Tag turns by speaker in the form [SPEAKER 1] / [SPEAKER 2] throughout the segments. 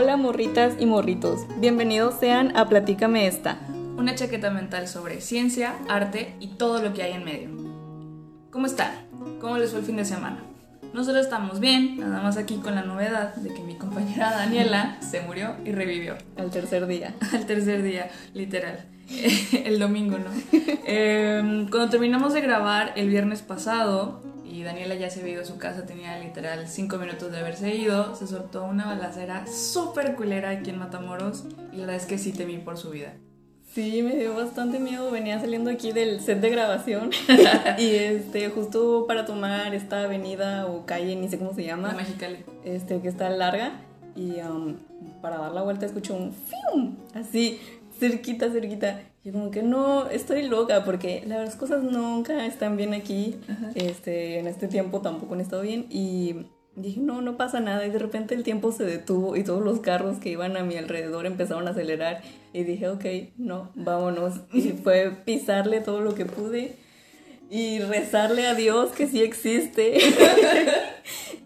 [SPEAKER 1] Hola morritas y morritos, bienvenidos sean a Platícame esta.
[SPEAKER 2] Una chaqueta mental sobre ciencia, arte y todo lo que hay en medio. ¿Cómo están? ¿Cómo les fue el fin de semana? Nosotros estamos bien, nada más aquí con la novedad de que mi compañera Daniela se murió y revivió.
[SPEAKER 1] Al tercer día.
[SPEAKER 2] Al tercer día, literal. el domingo, ¿no? Em, cuando terminamos de grabar el viernes pasado y Daniela ya se había ido a su casa, tenía literal cinco minutos de haberse ido, se soltó una balacera súper culera aquí en Matamoros y la verdad es que sí temí por su vida.
[SPEAKER 1] Sí, me dio bastante miedo. Venía saliendo aquí del set de grabación y este justo para tomar esta avenida o calle, ni sé cómo se llama.
[SPEAKER 2] Mexicali.
[SPEAKER 1] Este, que está larga y um, para dar la vuelta escucho un fium, así, cerquita, cerquita. Y como que no, estoy loca porque las cosas nunca están bien aquí. Este, en este tiempo tampoco han estado bien y dije, no, no pasa nada. Y de repente el tiempo se detuvo y todos los carros que iban a mi alrededor empezaron a acelerar. Y dije, ok, no, vámonos. Y fue pisarle todo lo que pude y rezarle a Dios que sí existe.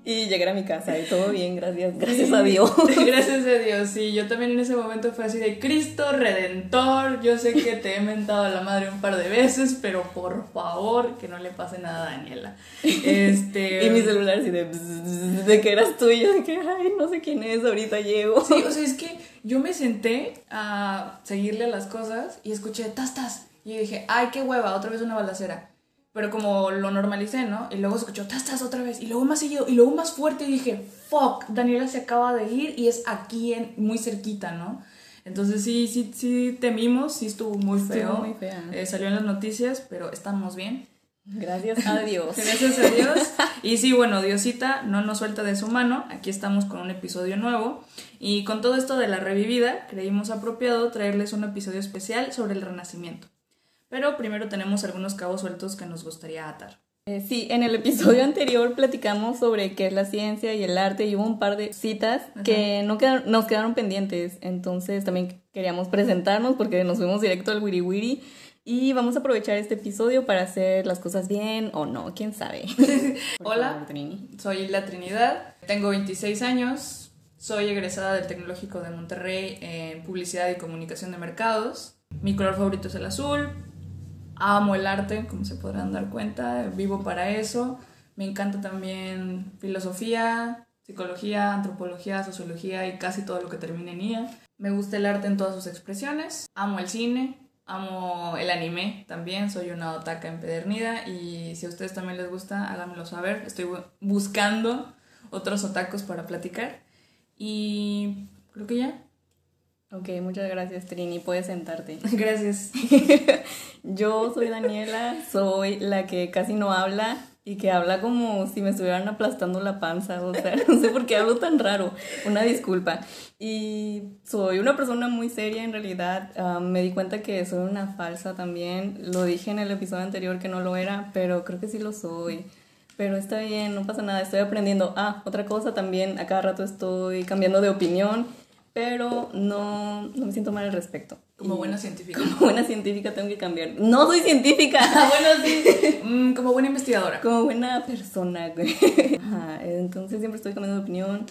[SPEAKER 1] y llegar a mi casa y todo bien, gracias, gracias a Dios.
[SPEAKER 2] Gracias a Dios, sí, yo también en ese momento fue así de Cristo Redentor, yo sé que te he mentado a la madre un par de veces, pero por favor que no le pase nada a Daniela. Este...
[SPEAKER 1] y mi celular así de, de que eras tú y yo de que, ay, no sé quién es, ahorita llego.
[SPEAKER 2] Sí, o sea, es que yo me senté a seguirle las cosas y escuché tastas y dije, ay, qué hueva, otra vez una balacera. Pero como lo normalicé, ¿no? Y luego escuchó, tastas otra vez. Y luego más seguido. Y luego más fuerte. Y dije, fuck, Daniela se acaba de ir y es aquí, en, muy cerquita, ¿no? Entonces sí, sí, sí temimos. Sí estuvo muy feo.
[SPEAKER 1] Estuvo muy fea.
[SPEAKER 2] Eh, salió en las noticias, pero estamos bien.
[SPEAKER 1] Gracias a Dios.
[SPEAKER 2] Gracias a Dios. Y sí, bueno, Diosita no nos suelta de su mano. Aquí estamos con un episodio nuevo. Y con todo esto de la revivida, creímos apropiado traerles un episodio especial sobre el renacimiento. Pero primero tenemos algunos cabos sueltos que nos gustaría atar.
[SPEAKER 1] Eh, sí, en el episodio anterior platicamos sobre qué es la ciencia y el arte y hubo un par de citas que no quedaron, nos quedaron pendientes. Entonces también queríamos presentarnos porque nos fuimos directo al wiri wiri y vamos a aprovechar este episodio para hacer las cosas bien o no, quién sabe.
[SPEAKER 2] Hola, soy La Trinidad, tengo 26 años, soy egresada del Tecnológico de Monterrey en Publicidad y Comunicación de Mercados. Mi color favorito es el azul, amo el arte, como se podrán dar cuenta, vivo para eso. Me encanta también filosofía, psicología, antropología, sociología y casi todo lo que termine en IA. Me gusta el arte en todas sus expresiones. Amo el cine, amo el anime también, soy una otaka empedernida y si a ustedes también les gusta, háganmelo saber. Estoy buscando otros otakus para platicar. Y creo que ya.
[SPEAKER 1] Ok, muchas gracias Trini, puedes sentarte.
[SPEAKER 2] Gracias.
[SPEAKER 1] Yo soy Daniela, soy la que casi no habla y que habla como si me estuvieran aplastando la panza, o sea, no sé por qué hablo tan raro, una disculpa. Y soy una persona muy seria en realidad, uh, me di cuenta que soy una falsa también, lo dije en el episodio anterior que no lo era, pero creo que sí lo soy. Pero está bien, no pasa nada, estoy aprendiendo. Ah, otra cosa también, a cada rato estoy cambiando de opinión pero no, no me siento mal al respecto.
[SPEAKER 2] Como buena científica.
[SPEAKER 1] Como buena científica tengo que cambiar. No soy científica.
[SPEAKER 2] Ah, bueno, sí. Mm, como buena investigadora.
[SPEAKER 1] Como buena persona, güey. entonces siempre estoy cambiando de opinión.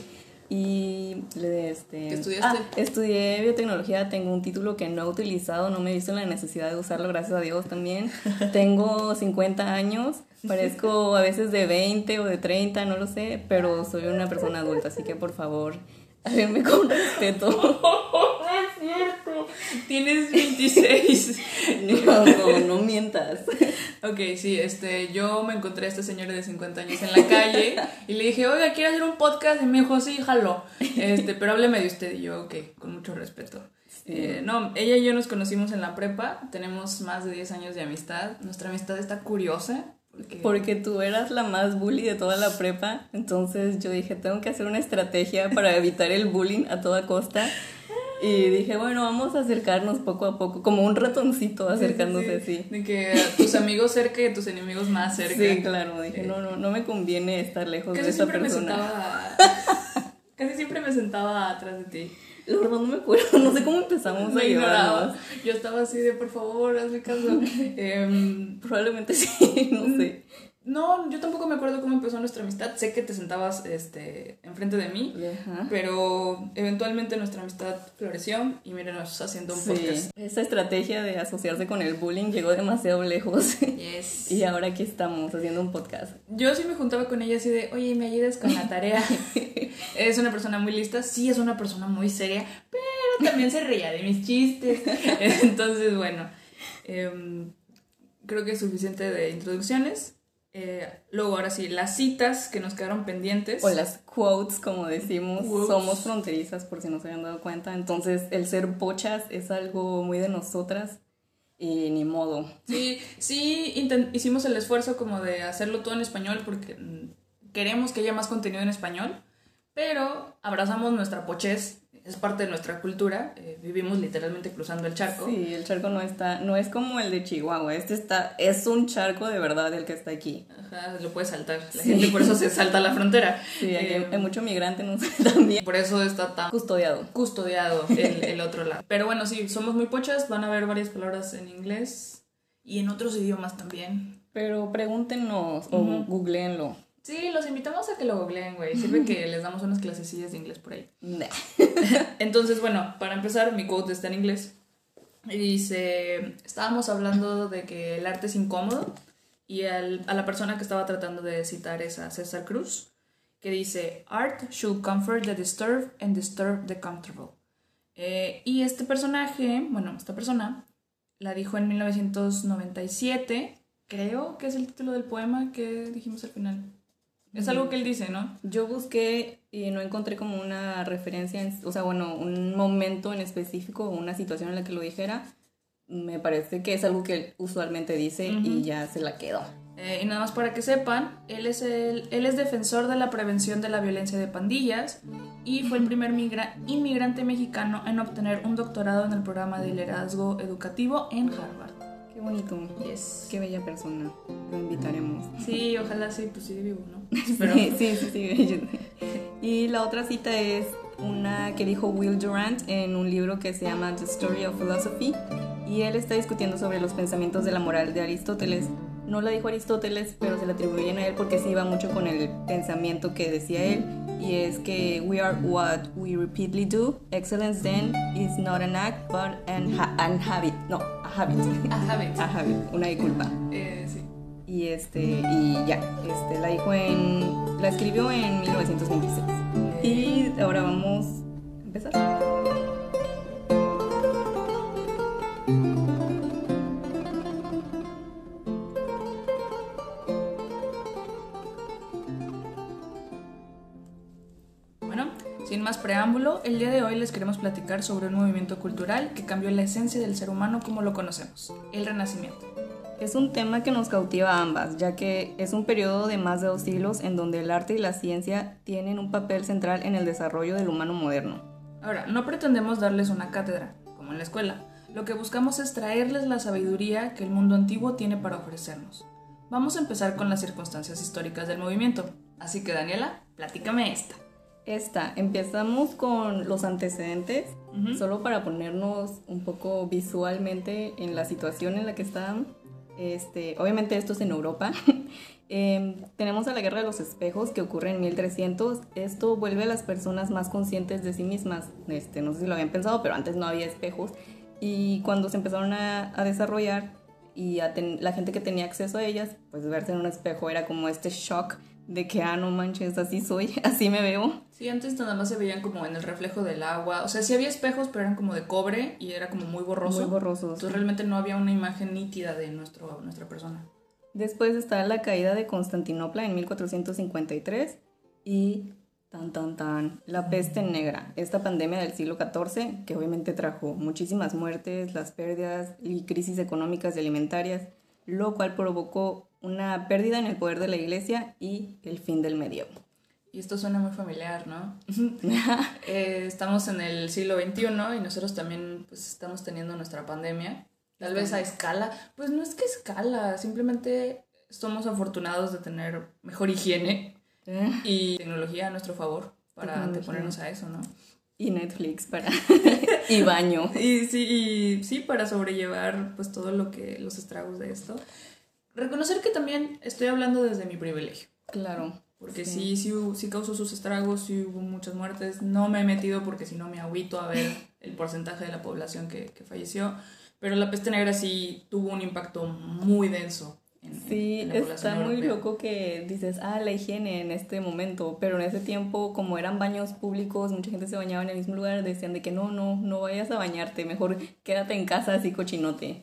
[SPEAKER 1] Y este,
[SPEAKER 2] ¿Qué estudiaste?
[SPEAKER 1] Ah, estudié biotecnología, tengo un título que no he utilizado, no me he visto la necesidad de usarlo, gracias a Dios también. tengo 50 años, parezco a veces de 20 o de 30, no lo sé, pero soy una persona adulta, así que por favor, Háganme con respeto.
[SPEAKER 2] no es cierto. Tienes 26.
[SPEAKER 1] No, no, no mientas.
[SPEAKER 2] Ok, sí, este, yo me encontré a este señor de 50 años en la calle y le dije, oiga, ¿quiere hacer un podcast? Y me dijo, sí, jalo. Este, pero hábleme de usted. Y yo, ok, con mucho respeto. Eh, no, ella y yo nos conocimos en la prepa, tenemos más de 10 años de amistad. Nuestra amistad está curiosa,
[SPEAKER 1] porque... tú eras la más bully de toda la prepa, entonces yo dije, tengo que hacer una estrategia para evitar el bullying a toda costa. Y dije, bueno, vamos a acercarnos poco a poco, como un ratoncito acercándose así.
[SPEAKER 2] De que tus amigos cerca y tus enemigos más cerca.
[SPEAKER 1] Sí, claro, dije, no, no, no me conviene estar lejos de esa persona.
[SPEAKER 2] Me casi siempre me sentaba atrás de ti.
[SPEAKER 1] La verdad no me acuerdo, no sé cómo empezamos a llevarnos.
[SPEAKER 2] Yo estaba así de, por favor, hazme caso. Em,
[SPEAKER 1] probablemente sí, no sé.
[SPEAKER 2] No, yo tampoco me acuerdo cómo empezó nuestra amistad. Sé que te sentabas este, enfrente de mí, pero eventualmente nuestra amistad floreció y mírenos haciendo un podcast.
[SPEAKER 1] Esa estrategia de asociarse con el bullying llegó demasiado lejos.
[SPEAKER 2] Yes.
[SPEAKER 1] y ahora aquí estamos haciendo un podcast.
[SPEAKER 2] Yo sí me juntaba con ella así de, oye, ¿me ayudas con la tarea? es una persona muy lista, sí es una persona muy seria, pero también se reía de mis chistes. Entonces, bueno, em, creo que es suficiente de introducciones. Eh, luego, ahora sí, las citas que nos quedaron pendientes.
[SPEAKER 1] O las quotes, como decimos, somos fronterizas, por si no se habían dado cuenta. Entonces, el ser pochas es algo muy de nosotras y ni modo.
[SPEAKER 2] Sí, sí, hicimos el esfuerzo como de hacerlo todo en español porque mm, queremos que haya más contenido en español, pero abrazamos nuestra pochez es parte de nuestra cultura. Eh, vivimos literalmente cruzando el charco.
[SPEAKER 1] Sí, el charco no está, no es como el de Chihuahua. Este está, es un charco de verdad el que está aquí.
[SPEAKER 2] Ajá, lo puede saltar. La gente por eso se salta la frontera.
[SPEAKER 1] Sí, hay, eh, mucho migrante no sé, también.
[SPEAKER 2] Por eso está tan
[SPEAKER 1] custodiado.
[SPEAKER 2] Custodiado el, el otro lado. Pero bueno, sí, somos muy pochas. Van a haber varias palabras en inglés y en otros idiomas también.
[SPEAKER 1] Pero pregúntenos o googleenlo.
[SPEAKER 2] Sí, los invitamos a que lo googleen, güey. Sirve que les damos unas clasecillas de inglés por ahí. Entonces, bueno, para empezar, mi quote está en inglés. Y dice, estábamos hablando de que el arte es incómodo y a la persona que estaba tratando de citar es a César Cruz, que dice, Art should comfort the disturbed and disturb the comfortable. Eh, y este personaje, bueno, esta persona, la dijo en 1997, creo que es el título del poema que dijimos al final. Es algo que él dice, ¿no?
[SPEAKER 1] Yo busqué y no encontré como una referencia, o sea, bueno, un momento en específico o una situación en la que lo dijera. Me parece que es algo que él usualmente dice y ya se la quedó.
[SPEAKER 2] Eh, y nada más para que sepan, él es, el, él es defensor de la prevención de la violencia de pandillas y fue el primer inmigrante mexicano en obtener un doctorado en el programa de liderazgo educativo en Harvard
[SPEAKER 1] bonito. Yes. Qué bella persona. Lo invitaremos.
[SPEAKER 2] Sí, ojalá sí, pues sí vivo, ¿no?
[SPEAKER 1] Sí, sí, sí, sí. Y la otra cita es una que dijo Will Durant en un libro que se llama The Story of Philosophy. Y él está discutiendo sobre los pensamientos de la moral de Aristóteles. No la dijo Aristóteles, pero se la atribuyen a él porque se iba mucho con el pensamiento que decía él. Y es que we are what we repeatedly do. Excellence then is not an act, but an, an habit. No, habit.
[SPEAKER 2] A habit.
[SPEAKER 1] A habit, una disculpa.
[SPEAKER 2] Eh, sí.
[SPEAKER 1] Y este, y ya, este, la dijo en, la escribió en 1926. Y ahora vamos a empezar.
[SPEAKER 2] Preámbulo, el día de hoy les queremos platicar sobre un movimiento cultural que cambió la esencia del ser humano como lo conocemos, el Renacimiento.
[SPEAKER 1] Es un tema que nos cautiva a ambas, ya que es un periodo de más de dos siglos en donde el arte y la ciencia tienen un papel central en el desarrollo del humano moderno.
[SPEAKER 2] Ahora, no pretendemos darles una cátedra, como en la escuela. Lo que buscamos es traerles la sabiduría que el mundo antiguo tiene para ofrecernos. Vamos a empezar con las circunstancias históricas del movimiento. Así que Daniela, platícame esta.
[SPEAKER 1] Esta, empezamos con los antecedentes, solo para ponernos un poco visualmente en la situación en la que están. Este, obviamente esto es en Europa. Em, tenemos a la Guerra de los Espejos que ocurre en 1300. Esto vuelve a las personas más conscientes de sí mismas. Este, no sé si lo habían pensado, pero antes no había espejos. Y cuando se empezaron a, desarrollar y la gente que tenía acceso a ellas, pues verse en un espejo era como este shock de que, ah, no manches, así soy, así me veo.
[SPEAKER 2] Sí, antes nada más se veían como en el reflejo del agua. O sea, sí había espejos, pero eran como de cobre y era como muy borroso.
[SPEAKER 1] Muy borroso.
[SPEAKER 2] Entonces realmente no había una imagen nítida de nuestro, nuestra persona.
[SPEAKER 1] Después está la caída de Constantinopla en 1453 y tan tan tan la peste negra, esta pandemia del siglo XIV que obviamente trajo muchísimas muertes, las pérdidas y crisis económicas y alimentarias, lo cual provocó una pérdida en el poder de la iglesia y el fin del medievo.
[SPEAKER 2] Y esto suena muy familiar, ¿no? Eh, estamos en el siglo XXI y nosotros también pues, estamos teniendo nuestra pandemia. Tal vez a escala. Pues no es que escala, simplemente somos afortunados de tener mejor higiene eh. y tecnología a nuestro favor para anteponernos a eso, ¿no?
[SPEAKER 1] Y Netflix para... y baño.
[SPEAKER 2] Y sí, y sí, para sobrellevar pues todo lo que, los estragos de esto. Reconocer que también estoy hablando desde mi privilegio.
[SPEAKER 1] Claro.
[SPEAKER 2] Porque sí, sí, sí, causó sus estragos, sí hubo muchas muertes. No me he metido porque si no me agüito a ver el porcentaje de la población que, que falleció. Pero la peste negra sí tuvo un impacto muy denso
[SPEAKER 1] sí, está muy loco que dices, ah, la higiene en este momento, pero en ese tiempo, como eran baños públicos, mucha gente se bañaba en el mismo lugar, decían de que no, no, no vayas a bañarte, mejor quédate en casa así cochinote.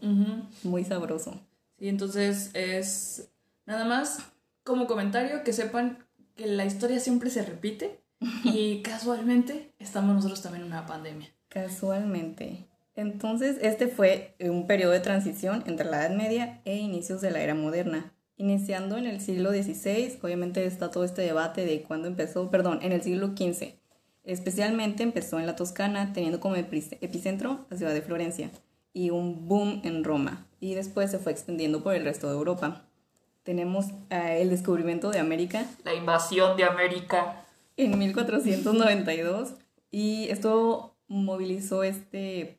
[SPEAKER 1] Muy sabroso.
[SPEAKER 2] Sí, entonces es nada más como comentario que sepan que la historia siempre se repite y casualmente estamos nosotros también en una pandemia.
[SPEAKER 1] Casualmente. Entonces, este fue un periodo de transición entre la Edad Media e inicios de la era moderna. Iniciando en el siglo XVI, obviamente está todo este debate de cuándo empezó, perdón, en el siglo XV. Especialmente empezó en la Toscana, teniendo como epicentro la ciudad de Florencia, y un boom en Roma, y después se fue extendiendo por el resto de Europa. Tenemos eh, el descubrimiento de América.
[SPEAKER 2] La invasión de América.
[SPEAKER 1] En 1492, y esto movilizó este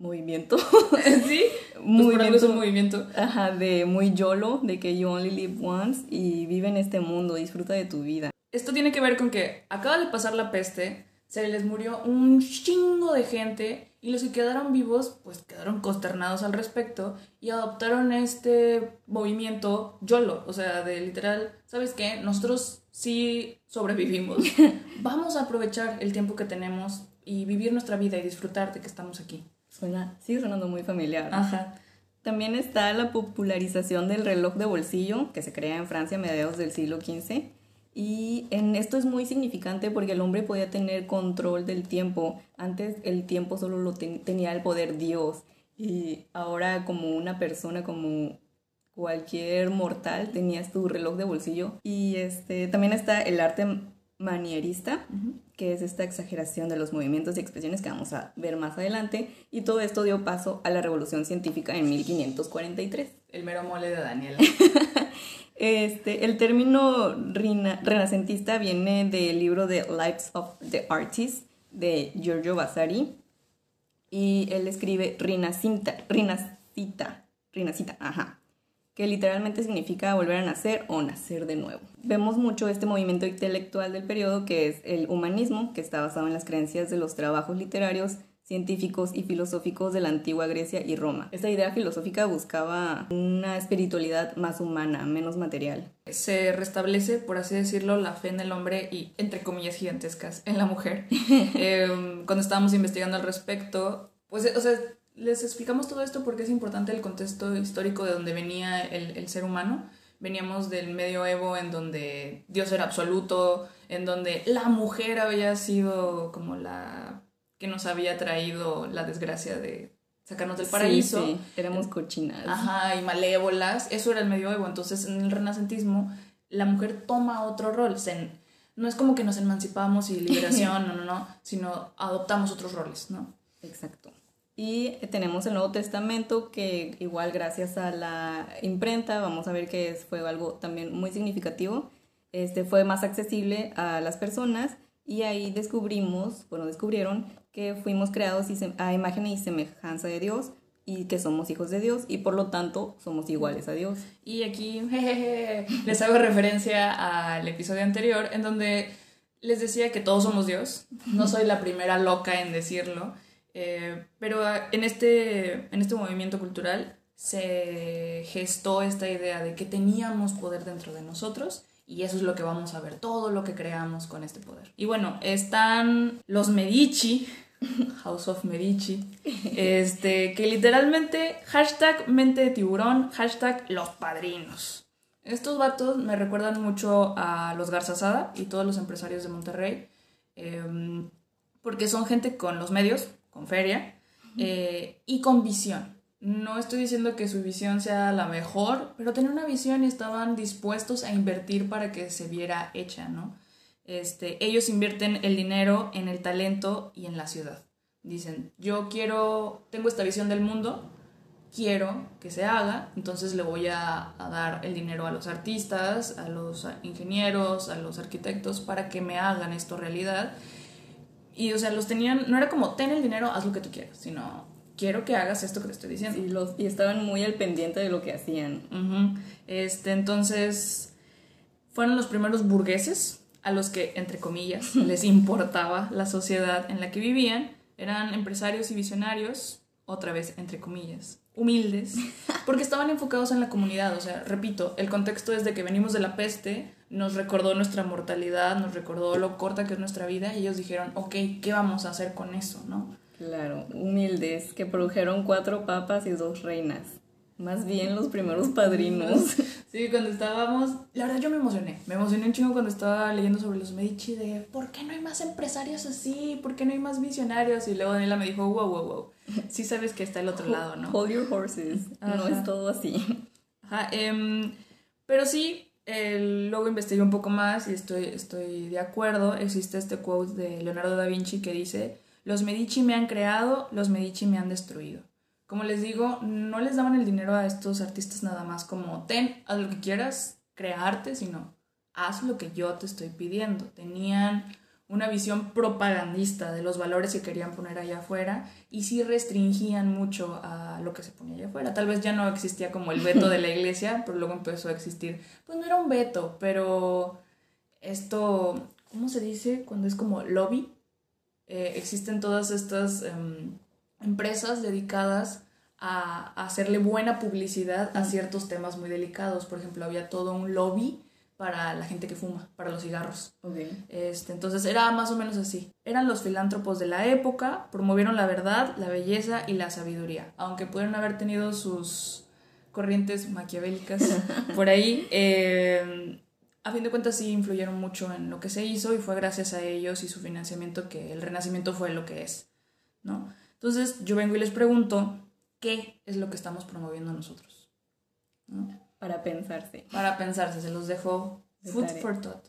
[SPEAKER 1] movimiento.
[SPEAKER 2] sí, movimiento, un movimiento.
[SPEAKER 1] Ajá, de muy YOLO, de que you only live once y vive en este mundo, disfruta de tu vida.
[SPEAKER 2] Esto tiene que ver con que acaba de pasar la peste, se les murió un chingo de gente y los que quedaron vivos pues quedaron consternados al respecto y adoptaron este movimiento YOLO, o sea, de literal, ¿sabes qué? Nosotros sí sobrevivimos. Vamos a aprovechar el tiempo que tenemos y vivir nuestra vida y disfrutar de que estamos aquí.
[SPEAKER 1] Suena, sigue sonando muy familiar. Ajá. También está la popularización del reloj de bolsillo, que se crea en Francia a mediados del siglo XV. Y en esto es muy significante porque el hombre podía tener control del tiempo. Antes el tiempo solo lo tenía el poder Dios. Y ahora como una persona, como cualquier mortal, tenías tu reloj de bolsillo. Y este, también está el arte manierista, que es esta exageración de los movimientos y expresiones que vamos a ver más adelante, y todo esto dio paso a la revolución científica en 1543.
[SPEAKER 2] El mero mole de Daniela.
[SPEAKER 1] este, el término renacentista viene del libro de Lives of the Artists de Giorgio Vasari, y él escribe Rinacita, Rinacita, Rinacita, ajá, que literalmente significa volver a nacer o nacer de nuevo. Vemos mucho este movimiento intelectual del periodo que es el humanismo, que está basado en las creencias de los trabajos literarios, científicos y filosóficos de la antigua Grecia y Roma. Esta idea filosófica buscaba una espiritualidad más humana, menos material.
[SPEAKER 2] Se restablece, por así decirlo, la fe en el hombre y, entre comillas gigantescas, en la mujer. Em, cuando estábamos investigando al respecto, pues, o sea, les explicamos todo esto porque es importante el contexto histórico de donde venía el, ser humano. Veníamos del medioevo en donde Dios era absoluto, en donde la mujer había sido como la que nos había traído la desgracia de sacarnos del paraíso.
[SPEAKER 1] Sí, éramos cochinas.
[SPEAKER 2] Ajá, y malévolas. Eso era el medioevo. Entonces, en el renacentismo, la mujer toma otro rol. no es como que nos emancipamos y liberación, no, no, no, sino adoptamos otros roles, ¿no?
[SPEAKER 1] Exacto. Y tenemos el Nuevo Testamento que igual gracias a la imprenta, vamos a ver que fue algo también muy significativo, este fue más accesible a las personas y ahí descubrimos, bueno, descubrieron que fuimos creados a imagen y semejanza de Dios y que somos hijos de Dios y por lo tanto somos iguales a Dios.
[SPEAKER 2] Y aquí les hago referencia al episodio anterior en donde les decía que todos somos Dios. No soy la primera loca en decirlo. Eh, pero ah, en este, en este movimiento cultural se gestó esta idea de que teníamos poder dentro de nosotros y eso es lo que vamos a ver, todo lo que creamos con este poder. Y bueno, están los Medici, House of Medici, este, que literalmente hashtag mente de tiburón, hashtag los padrinos. Estos vatos me recuerdan mucho a los Garzazada y todos los empresarios de Monterrey, em, porque son gente con los medios, con feria eh, y con visión. No estoy diciendo que su visión sea la mejor, pero tenían una visión y estaban dispuestos a invertir para que se viera hecha, ¿no? Este, ellos invierten el dinero en el talento y en la ciudad. Dicen, yo quiero, tengo esta visión del mundo, quiero que se haga, entonces le voy a, a, dar el dinero a los artistas, a los ingenieros, a los arquitectos para que me hagan esto realidad y, o sea, los tenían, no era como, ten el dinero, haz lo que tú quieras, sino, quiero que hagas esto que te estoy diciendo.
[SPEAKER 1] Y, los, y estaban muy al pendiente de lo que hacían.
[SPEAKER 2] este, entonces, fueron los primeros burgueses a los que, entre comillas, les importaba la sociedad en la que vivían. Eran empresarios y visionarios, otra vez, entre comillas, humildes, porque estaban enfocados en la comunidad. O sea, repito, el contexto es de que venimos de la peste, nos recordó nuestra mortalidad, nos recordó lo corta que es nuestra vida, y ellos dijeron, ok, ¿qué vamos a hacer con eso, no?
[SPEAKER 1] Claro, humildes, que produjeron cuatro papas y dos reinas. Más bien los primeros padrinos.
[SPEAKER 2] Sí, cuando estábamos, la verdad yo me emocioné, me emocioné un chingo cuando estaba leyendo sobre los Medici de ¿por qué no hay más empresarios así? ¿Por qué no hay más visionarios? Y luego Daniela me dijo, wow, wow, wow, sí sabes que está el otro lado, ¿no?
[SPEAKER 1] Hold your horses, no es todo así.
[SPEAKER 2] Ajá, em, pero sí, luego investigué un poco más y estoy, estoy de acuerdo, existe este quote de Leonardo da Vinci que dice, los Medici me han creado, los Medici me han destruido. Como les digo, no les daban el dinero a estos artistas nada más como, ten, haz lo que quieras, crea arte, sino haz lo que yo te estoy pidiendo. Tenían una visión propagandista de los valores que querían poner allá afuera y sí restringían mucho a lo que se ponía allá afuera. Tal vez ya no existía como el veto de la iglesia, pero luego empezó a existir. Pues no era un veto, pero esto, ¿cómo se dice? Cuando es como lobby. Eh, existen todas estas... Em, empresas dedicadas a, hacerle buena publicidad a ciertos temas muy delicados. Por ejemplo, había todo un lobby para la gente que fuma, para los cigarros. Este, entonces era más o menos así. Eran los filántropos de la época, promovieron la verdad, la belleza y la sabiduría. Aunque pudieron haber tenido sus corrientes maquiavélicas por ahí, eh, a fin de cuentas sí influyeron mucho en lo que se hizo y fue gracias a ellos y su financiamiento que el renacimiento fue lo que es, ¿no? Entonces yo vengo y les pregunto, ¿qué es lo que estamos promoviendo nosotros?
[SPEAKER 1] Para pensarse.
[SPEAKER 2] Para pensarse, se los dejo food for thought.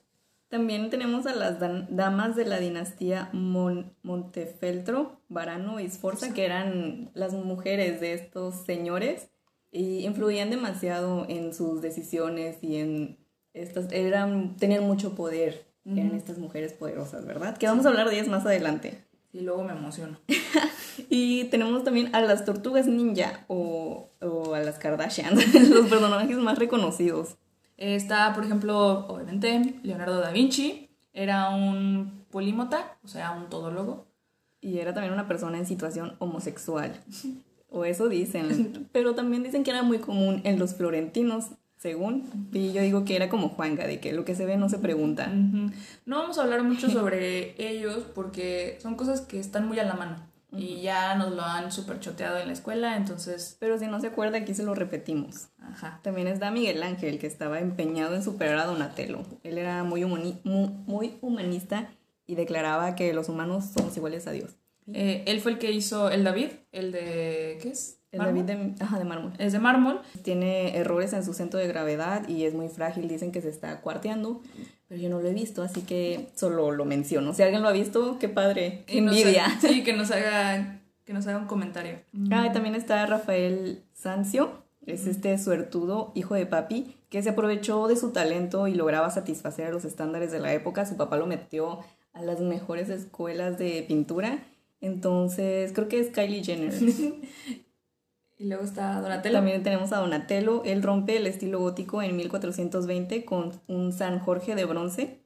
[SPEAKER 1] También tenemos a las damas de la dinastía Montefeltro, Varano y Sforza, que eran las mujeres de estos señores y influían demasiado en sus decisiones y en estas, eran, tenían mucho poder, en estas mujeres poderosas, ¿verdad? Que vamos a hablar de ellas más adelante.
[SPEAKER 2] Y luego me emociono.
[SPEAKER 1] y tenemos también a las tortugas ninja o, a las Kardashian, los personajes más reconocidos.
[SPEAKER 2] Está, por ejemplo, obviamente, Leonardo da Vinci. Era un polímota, o sea, un todólogo.
[SPEAKER 1] Y era también una persona en situación homosexual. O eso dicen. Pero también dicen que era muy común en los florentinos según. Y yo digo que era como Juanga, de que lo que se ve no se pregunta.
[SPEAKER 2] No vamos a hablar mucho sobre ellos porque son cosas que están muy a la mano. Y ya nos lo han super choteado en la escuela, entonces...
[SPEAKER 1] Pero si no se acuerda, aquí se lo repetimos. Ajá. También está Miguel Ángel, que estaba empeñado en superar a Donatello. Él era muy, muy, humanista y declaraba que los humanos somos iguales a Dios.
[SPEAKER 2] Eh, él fue el que hizo el David, el de... ¿qué es?
[SPEAKER 1] El David de, de mármol.
[SPEAKER 2] Es de mármol.
[SPEAKER 1] Tiene errores en su centro de gravedad y es muy frágil. Dicen que se está cuarteando, pero yo no lo he visto, así que solo lo menciono. Si alguien lo ha visto, qué padre. Qué envidia.
[SPEAKER 2] sí, que nos haga que nos haga un comentario.
[SPEAKER 1] Ah, y también está Rafael Sancio, es este suertudo hijo de papi, que se aprovechó de su talento y lograba satisfacer a los estándares de la época. Su papá lo metió a las mejores escuelas de pintura. Entonces, creo que es Kylie Jenner.
[SPEAKER 2] Y luego está Donatello.
[SPEAKER 1] También tenemos a Donatello. Él rompe el estilo gótico en 1420 con un San Jorge de bronce.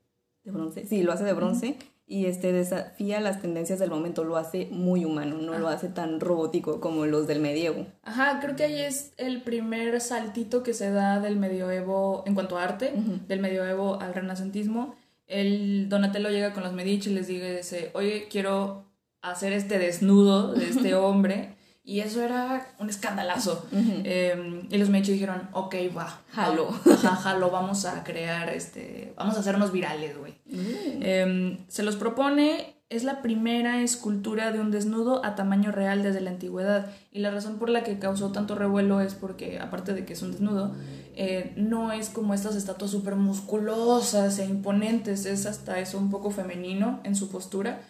[SPEAKER 1] ¿De bronce? Sí, lo hace de bronce. Y este desafía las tendencias del momento, lo hace muy humano, no lo hace tan robótico como los del medievo.
[SPEAKER 2] Ajá, creo que ahí es el primer saltito que se da del medioevo en cuanto a arte, del medioevo al renacentismo. El Donatello llega con los Medici y les dice, oye, quiero hacer este desnudo de este hombre y eso era un escandalazo. Em, y los dijeron, ok, va, jalo. Ajá, jalo, vamos a crear, este, vamos a hacernos virales, güey. Mm. Em, se los propone, es la primera escultura de un desnudo a tamaño real desde la antigüedad. Y la razón por la que causó tanto revuelo es porque, aparte de que es un desnudo, eh, no es como estas estatuas súper musculosas e imponentes, es hasta eso un poco femenino en su postura.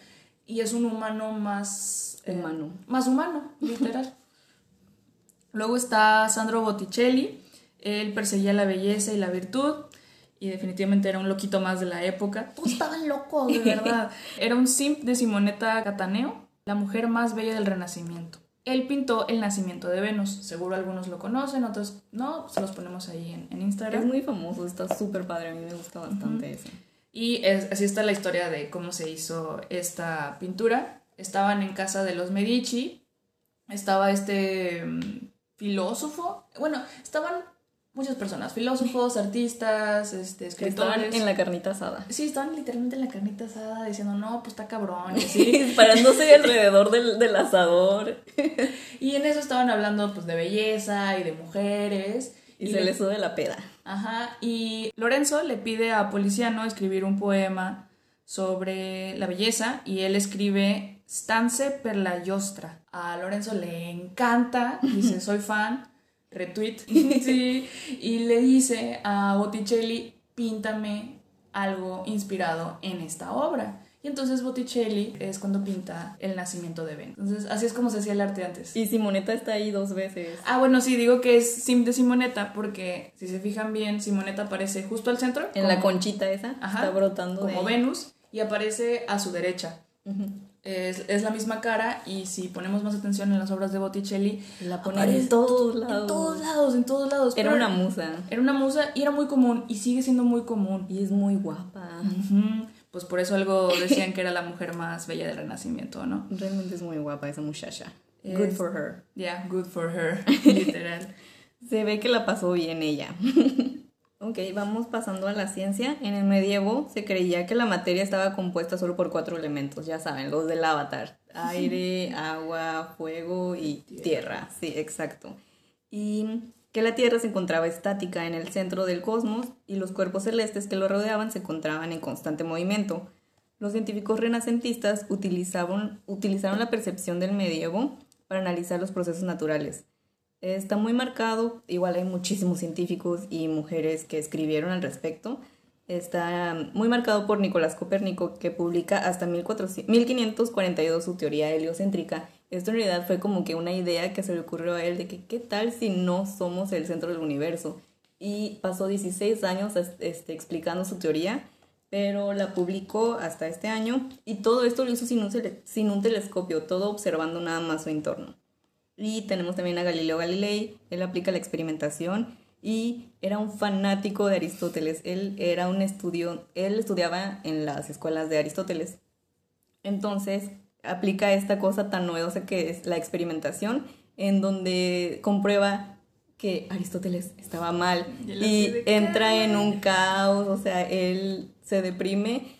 [SPEAKER 2] Y es un humano más
[SPEAKER 1] Humano.
[SPEAKER 2] más humano, literal. Luego está Sandro Botticelli. Él perseguía la belleza y la virtud. Y definitivamente era un loquito más de la época. Todos estaban locos, de verdad. Era un simp de Simonetta Cataneo, la mujer más bella del Renacimiento. él pintó el nacimiento de Venus. Seguro algunos lo conocen, otros no, se los ponemos ahí en, en Instagram.
[SPEAKER 1] Es muy famoso, está súper padre, a mí me gusta bastante eso.
[SPEAKER 2] Y es, así está la historia de cómo se hizo esta pintura. Estaban en casa de los Medici, estaba este mm, filósofo, bueno, estaban muchas personas, filósofos, artistas, este, escritores.
[SPEAKER 1] Estaban en la carnita asada.
[SPEAKER 2] Sí, estaban literalmente en la carnita asada diciendo, no, pues está cabrón, y así.
[SPEAKER 1] Parándose alrededor del, del asador.
[SPEAKER 2] y en eso estaban hablando pues de belleza y de mujeres.
[SPEAKER 1] Y, se le sube la peda.
[SPEAKER 2] Ajá, y Lorenzo le pide a Policiano escribir un poema sobre la belleza y él escribe Stance per la giostra. A Lorenzo le encanta, dice, soy fan, retweet, sí, y le dice a Botticelli, píntame algo inspirado en esta obra. Y entonces Botticelli es cuando pinta el nacimiento de Ben. Entonces, así es como se hacía el arte antes.
[SPEAKER 1] Y Simonetta está ahí dos veces.
[SPEAKER 2] Ah, bueno, sí, digo que es Sim de Simonetta porque si se fijan bien, Simonetta aparece justo al centro.
[SPEAKER 1] En la conchita esa, está brotando.
[SPEAKER 2] Como Venus, y aparece a su derecha. es, es, la misma cara y si ponemos más atención en las obras de Botticelli,
[SPEAKER 1] la ponen en todos lados.
[SPEAKER 2] En todos lados, en todos lados.
[SPEAKER 1] Era una musa.
[SPEAKER 2] Era una musa y era muy común y sigue siendo muy común.
[SPEAKER 1] Y es muy guapa
[SPEAKER 2] pues por eso algo decían que era la mujer más bella del Renacimiento, ¿no?
[SPEAKER 1] Realmente es muy guapa esa muchacha. Good for her.
[SPEAKER 2] Yeah, good for her, literal.
[SPEAKER 1] Se ve que la pasó bien ella. ok, vamos pasando a la ciencia. En el medievo se creía que la materia estaba compuesta solo por cuatro elementos, ya saben, los del avatar. Aire, agua, fuego y tierra. tierra. Sí, exacto. Y que la Tierra se encontraba estática en el centro del cosmos y los cuerpos celestes que lo rodeaban se encontraban en constante movimiento. Los científicos renacentistas utilizaron, la percepción del medievo para analizar los procesos naturales. Está muy marcado, igual hay muchísimos científicos y mujeres que escribieron al respecto. Está muy marcado por Nicolás Copérnico, que publica hasta 1542 su teoría heliocéntrica esto en realidad fue como que una idea que se le ocurrió a él de que qué tal si no somos el centro del universo. Y pasó 16 años este, explicando su teoría, pero la publicó hasta este año y todo esto lo hizo sin un, sin un telescopio, todo observando nada más su entorno. Y tenemos también a Galileo Galilei, él aplica la experimentación y era un fanático de Aristóteles. Él era un estudio, él estudiaba en las escuelas de Aristóteles. Entonces, aplica esta cosa tan novedosa que es la experimentación, en donde comprueba que Aristóteles estaba mal y entra en un caos, o sea, él se deprime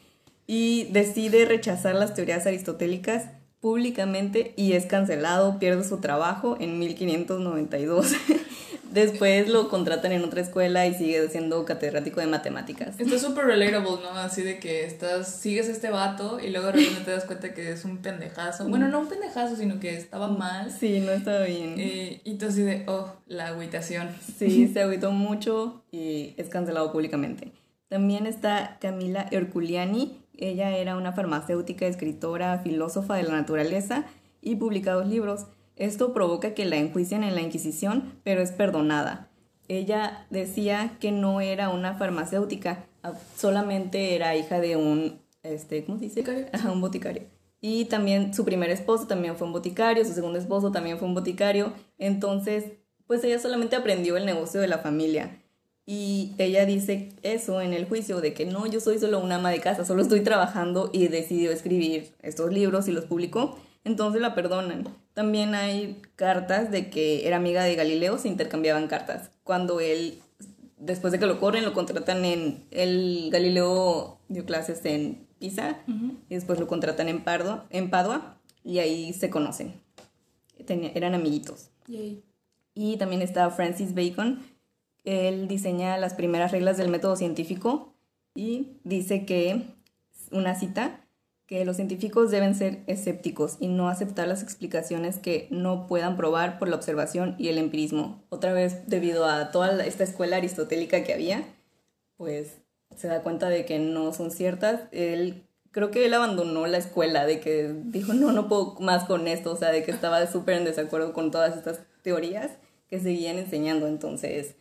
[SPEAKER 1] y decide rechazar las teorías aristotélicas públicamente y es cancelado, pierde su trabajo en 1592. Después lo contratan en otra escuela y sigue siendo catedrático de matemáticas.
[SPEAKER 2] Está súper relatable, ¿no? Así de que estás, sigues a este vato y luego de repente te das cuenta que es un pendejazo. Bueno, no un pendejazo, sino que estaba mal.
[SPEAKER 1] Sí, no estaba bien.
[SPEAKER 2] Y, y tú así de, oh, la agüitación.
[SPEAKER 1] Sí, se agüitó mucho y es cancelado públicamente. También está Camila Herculiani. Ella era una farmacéutica, escritora, filósofa de la naturaleza y publica dos libros. Esto provoca que la enjuicien en la Inquisición, pero es perdonada. Ella decía que no era una farmacéutica, ah, solamente era hija de un, este, ¿cómo se dice?
[SPEAKER 2] Boticario.
[SPEAKER 1] Ajá, un boticario. Y también su primer esposo también fue un boticario, su segundo esposo también fue un boticario. Entonces, pues ella solamente aprendió el negocio de la familia. Y ella dice eso en el juicio, de que no, yo soy solo una ama de casa, solo estoy trabajando y decidió escribir estos libros y los publicó entonces la perdonan. También hay cartas de que era amiga de Galileo, se intercambiaban cartas. Cuando él, después de que lo corren, lo contratan en, el Galileo dio clases en Pisa y después lo contratan en, Pardo, en Padua y ahí se conocen. eran amiguitos. Y también está Francis Bacon. Él diseña las primeras reglas del método científico y dice que, una cita, que los científicos deben ser escépticos y no aceptar las explicaciones que no puedan probar por la observación y el empirismo. Otra vez, debido a toda esta escuela aristotélica que había, pues se da cuenta de que no son ciertas. Él, creo que él abandonó la escuela, de que dijo, no, no puedo más con esto, o sea, de que estaba súper en desacuerdo con todas estas teorías que seguían enseñando. Entonces,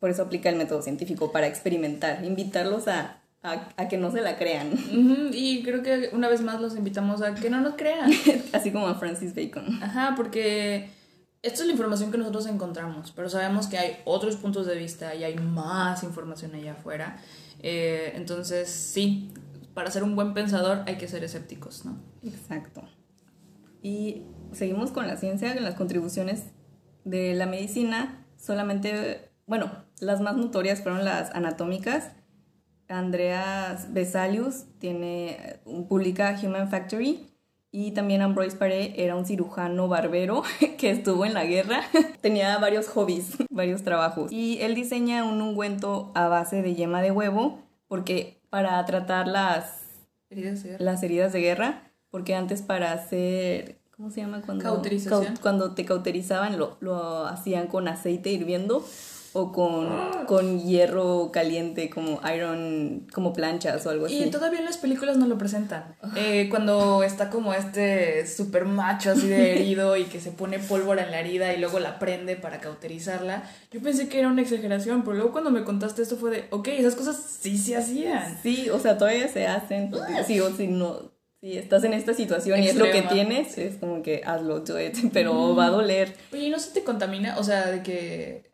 [SPEAKER 1] por eso aplica el método científico, para experimentar, invitarlos a a, que no se la crean.
[SPEAKER 2] Y creo que una vez más los invitamos a que no nos crean.
[SPEAKER 1] Así como a Francis Bacon.
[SPEAKER 2] Ajá, porque esta es la información que nosotros encontramos, pero sabemos que hay otros puntos de vista y hay más información allá afuera. Eh, entonces, sí, para ser un buen pensador hay que ser escépticos, ¿no?
[SPEAKER 1] Exacto. Y seguimos con la ciencia, con las contribuciones de la medicina. Solamente, bueno, las más notorias fueron las anatómicas Andreas Vesalius tiene, publica Human Factory y también Ambroise Paré era un cirujano barbero que estuvo en la guerra. Tenía varios hobbies, varios trabajos. Y él diseña un ungüento a base de yema de huevo porque para tratar las
[SPEAKER 2] heridas de guerra,
[SPEAKER 1] las heridas de guerra porque antes para hacer ¿cómo se llama cuando cuando te cauterizaban lo, lo hacían con aceite hirviendo o con, con hierro caliente como iron, como planchas o algo así.
[SPEAKER 2] Y todavía en las películas no lo presentan. Eh, cuando está como este super macho así de herido y que se pone pólvora en la herida y luego la prende para cauterizarla, yo pensé que era una exageración, pero luego cuando me contaste esto fue de, ok, esas cosas sí se hacían.
[SPEAKER 1] Sí, o sea, todavía se hacen. Sí o si no, si estás en esta situación y es lo que tienes, es como que hazlo, do pero va a doler.
[SPEAKER 2] Oye, ¿y no se te contamina? O sea, de que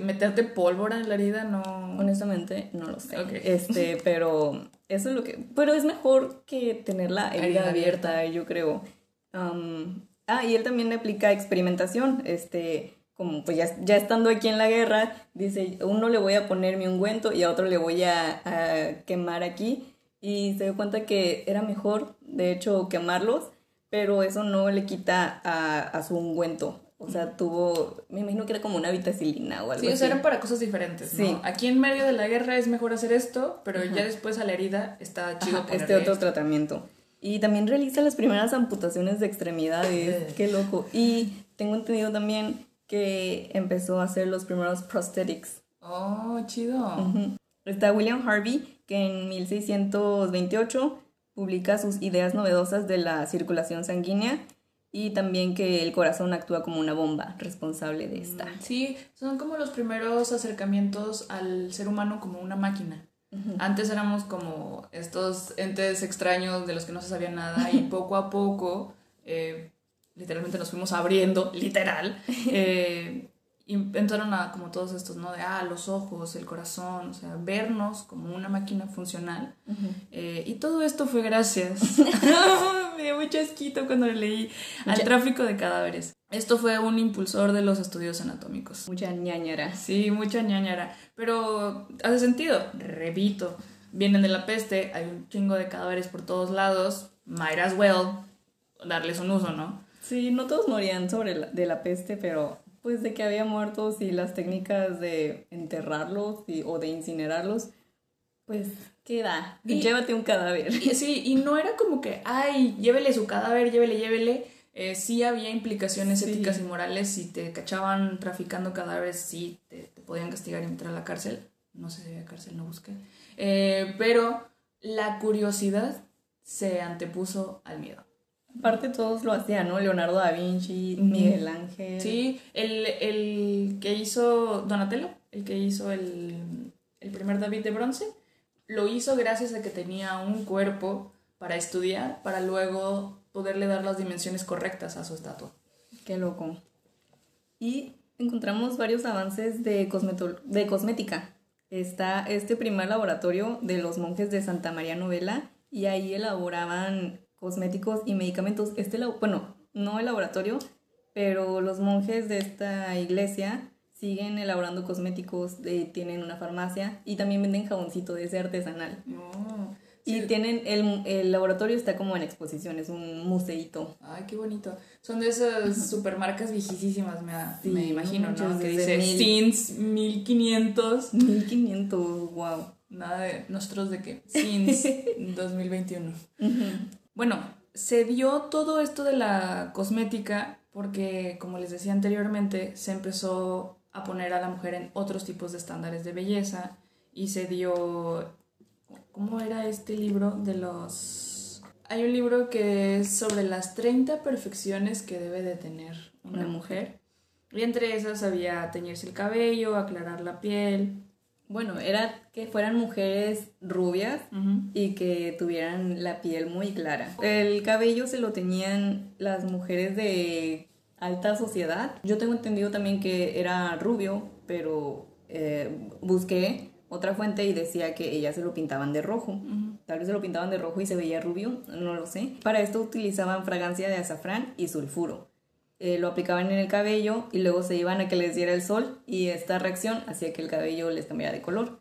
[SPEAKER 2] meterte pólvora en la herida no.
[SPEAKER 1] Honestamente no lo sé. Este pero eso es lo que pero es mejor que tener la herida, abierta, yo creo. Ah y él también le aplica experimentación este como pues ya, ya estando aquí en la guerra dice uno le voy a poner mi ungüento y a otro le voy a, quemar aquí y se dio cuenta que era mejor de hecho quemarlos pero eso no le quita a, a su ungüento o sea, tuvo, me imagino que era como una vitacilina o algo
[SPEAKER 2] así.
[SPEAKER 1] Sí,
[SPEAKER 2] o sea, eran para cosas diferentes, Sí. Aquí en medio de la guerra es mejor hacer esto, pero ya después a la herida está chido
[SPEAKER 1] Este otro tratamiento. Y también realiza las primeras amputaciones de extremidades. Qué loco. Y tengo entendido también que empezó a hacer los primeros prosthetics.
[SPEAKER 2] Oh, chido.
[SPEAKER 1] Está William Harvey, que en 1628 publica sus ideas novedosas de la circulación sanguínea y también que el corazón actúa como una bomba responsable de esta. Mm,
[SPEAKER 2] sí, son como los primeros acercamientos al ser humano como una máquina. Antes éramos como estos entes extraños de los que no se sabía nada y poco a poco, eh, literalmente nos fuimos abriendo, literal, eh, y a como todos estos, ¿no? De, ah, los ojos, el corazón, o sea, vernos como una máquina funcional. Eh, y todo esto fue gracias. Me dio mucho asquito cuando leí al tráfico de cadáveres. Esto fue un impulsor de los estudios anatómicos.
[SPEAKER 1] Mucha ñañara.
[SPEAKER 2] Sí, mucha ñañara. Pero hace sentido, repito, vienen de la peste, hay un chingo de cadáveres por todos lados, might as well darles un uso, ¿no?
[SPEAKER 1] Sí, no todos morían sobre de la peste, pero pues de que había muertos y las técnicas de enterrarlos o de incinerarlos, pues queda, llévate un cadáver.
[SPEAKER 2] sí, y no era como que, ay, llévele su cadáver, llévele, llévele. Eh, sí había implicaciones éticas y morales, si te cachaban traficando cadáveres, sí te, podían castigar y meter a la cárcel. No sé si había cárcel, no busqué. Eh, pero la curiosidad se antepuso al miedo.
[SPEAKER 1] Aparte todos lo hacían, ¿no? Leonardo da Vinci, Miguel Ángel.
[SPEAKER 2] Sí, el, que hizo Donatello, el que hizo el, el primer David de bronce, lo hizo gracias a que tenía un cuerpo para estudiar, para luego poderle dar las dimensiones correctas a su estatua.
[SPEAKER 1] Qué loco. Y encontramos varios avances de, de cosmética. Está este primer laboratorio de los monjes de Santa María Novela y ahí elaboraban cosméticos y medicamentos. Este, bueno, no el laboratorio, pero los monjes de esta iglesia siguen elaborando cosméticos, tienen una farmacia y también venden jaboncito de ese artesanal. Oh, y tienen, el, el, laboratorio está como en exposición, es un museito.
[SPEAKER 2] Ay, qué bonito. Son de esas supermarcas viejísimas, me, me imagino, ¿no? Que dice Since 1500.
[SPEAKER 1] 1500, wow.
[SPEAKER 2] Nada de nosotros de qué, Since 2021. Bueno, se dio todo esto de la cosmética porque, como les decía anteriormente, se empezó a poner a la mujer en otros tipos de estándares de belleza y se dio... ¿Cómo era este libro de los... Hay un libro que es sobre las 30 perfecciones que debe de tener una mujer. Y entre esas había teñirse el cabello, aclarar la piel,
[SPEAKER 1] Bueno, era que fueran mujeres rubias y que tuvieran la piel muy clara. El cabello se lo tenían las mujeres de alta sociedad. Yo tengo entendido también que era rubio, pero eh, busqué otra fuente y decía que ellas se lo pintaban de rojo. Tal vez se lo pintaban de rojo y se veía rubio, no lo sé. Para esto utilizaban fragancia de azafrán y sulfuro. Eh, lo aplicaban en el cabello y luego se iban a que les diera el sol y esta reacción hacía que el cabello les cambiara de color.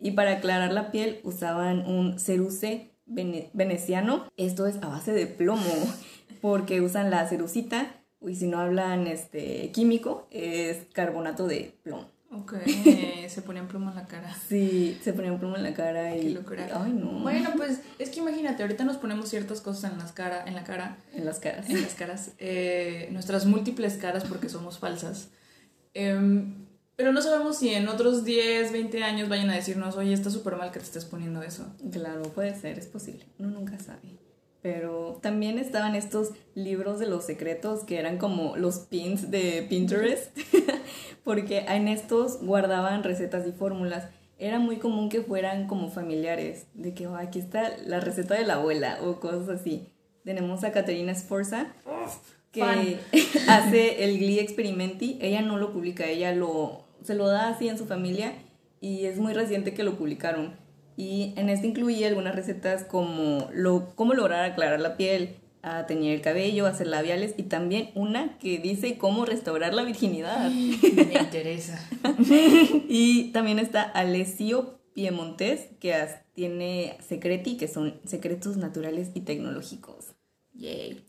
[SPEAKER 1] Y para aclarar la piel usaban un ceruce vene- veneciano. Esto es a base de plomo porque usan la cerucita y si no hablan este, químico es carbonato de plomo.
[SPEAKER 2] Ok, se ponían pluma en la cara.
[SPEAKER 1] Sí, se ponían plomo en la cara y...
[SPEAKER 2] Qué locura.
[SPEAKER 1] Ay, no.
[SPEAKER 2] Bueno, pues es que imagínate, ahorita nos ponemos ciertas cosas en las cara, en la cara,
[SPEAKER 1] En las caras.
[SPEAKER 2] en las caras, eh, nuestras múltiples caras porque somos falsas. Em, pero no sabemos si en otros 10, 20 años vayan a decirnos, oye, está súper mal que te estés poniendo eso.
[SPEAKER 1] Claro, puede ser, es posible. Uno nunca sabe. Pero también estaban estos libros de los secretos que eran como los pins de Pinterest, porque en estos guardaban recetas y fórmulas. Era muy común que fueran como familiares, de que "Oh, aquí está la receta de la abuela o cosas así. Tenemos a Caterina Sforza, que
[SPEAKER 2] Fan.
[SPEAKER 1] hace el Glee Experimenti. Ella no lo publica, ella lo, se lo da así en su familia y es muy reciente que lo publicaron. Y en este incluye algunas recetas como lo, cómo lograr aclarar la piel, a teñir el cabello, hacer labiales y también una que dice cómo restaurar la virginidad.
[SPEAKER 2] Me interesa.
[SPEAKER 1] Y también está Alessio Piemontes, que tiene Secreti, que son secretos naturales y tecnológicos.
[SPEAKER 2] Yay.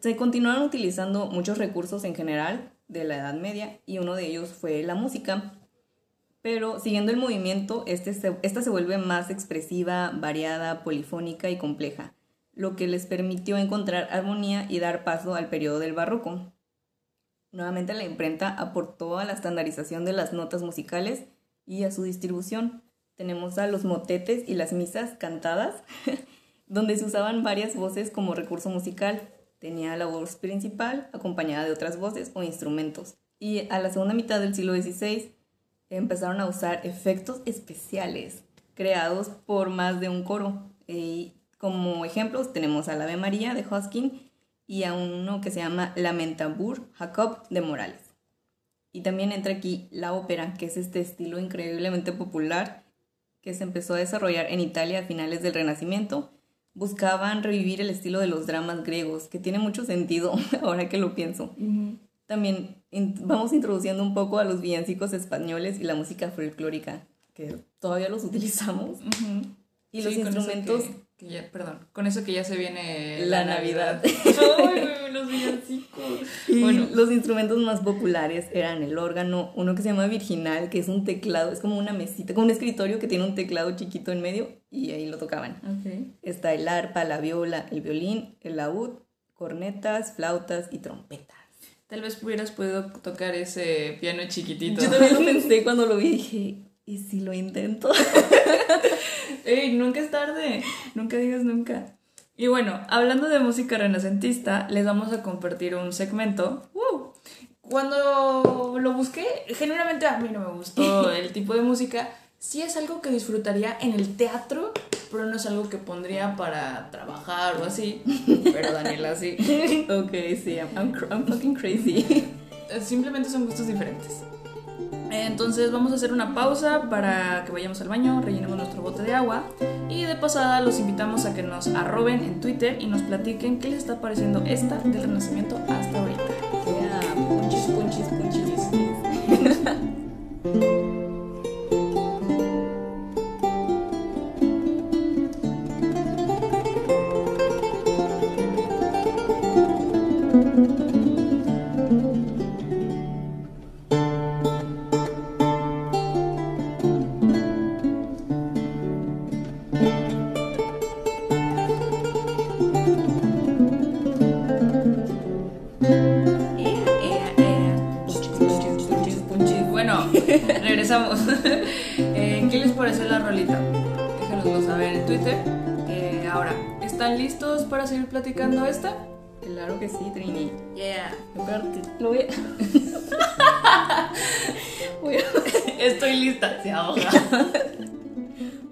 [SPEAKER 1] Se continuaron utilizando muchos recursos en general de la Edad Media y uno de ellos fue la música. Pero siguiendo el movimiento, este esta se vuelve más expresiva, variada, polifónica y compleja, lo que les permitió encontrar armonía y dar paso al periodo del barroco. Nuevamente la imprenta aportó a la estandarización de las notas musicales y a su distribución. Tenemos a los motetes y las misas cantadas, donde se usaban varias voces como recurso musical. Tenía la voz principal acompañada de otras voces o instrumentos. Y a la segunda mitad del siglo XVI empezaron a usar efectos especiales creados por más de un coro. Y como ejemplos tenemos al Ave María de Hoskin y a uno que se llama Lamentabur Jacob de Morales. Y también entra aquí la ópera, que es este estilo increíblemente popular que se empezó a desarrollar en Italia a finales del Renacimiento. Buscaban revivir el estilo de los dramas griegos, que tiene mucho sentido ahora que lo pienso. También vamos introduciendo un poco a los villancicos españoles y la música folclórica, que todavía los utilizamos. Y los
[SPEAKER 2] Sí,
[SPEAKER 1] instrumentos,
[SPEAKER 2] que- que ya- perdón, con eso que ya se viene
[SPEAKER 1] La Navidad.
[SPEAKER 2] Ay, los villancicos.
[SPEAKER 1] y
[SPEAKER 2] Bueno,
[SPEAKER 1] los instrumentos más populares eran el órgano, uno que se llama virginal, que es un teclado, es como una mesita, como un escritorio que tiene un teclado chiquito en medio y ahí lo tocaban. Está el arpa, la viola, el violín, el laúd, cornetas, flautas y trompetas.
[SPEAKER 2] Tal vez hubieras podido tocar ese piano chiquitito.
[SPEAKER 1] Yo también lo pensé cuando lo vi y dije, ¿y si lo intento?
[SPEAKER 2] Ey, nunca es tarde, nunca digas nunca. Y bueno, hablando de música renacentista, les vamos a compartir un segmento. ¡Wow! Cuando lo busqué, genuinamente a mí no me gustó el tipo de música. Sí es algo que disfrutaría en el teatro, pero no es algo que pondría para trabajar o así. Pero Daniela sí.
[SPEAKER 1] ok, sí, I'm, fucking crazy.
[SPEAKER 2] Simplemente son gustos diferentes. Entonces vamos a hacer una pausa para que vayamos al baño, rellenemos nuestro bote de agua y de pasada los invitamos a que nos arroben en Twitter y nos platiquen qué les está pareciendo esta del Renacimiento hasta ahorita.
[SPEAKER 1] Yeah, punchis, punchis, punchis. Claro que sí, Trini.
[SPEAKER 2] Yeah.
[SPEAKER 1] Lo voy a...
[SPEAKER 2] Estoy lista, se ahoga.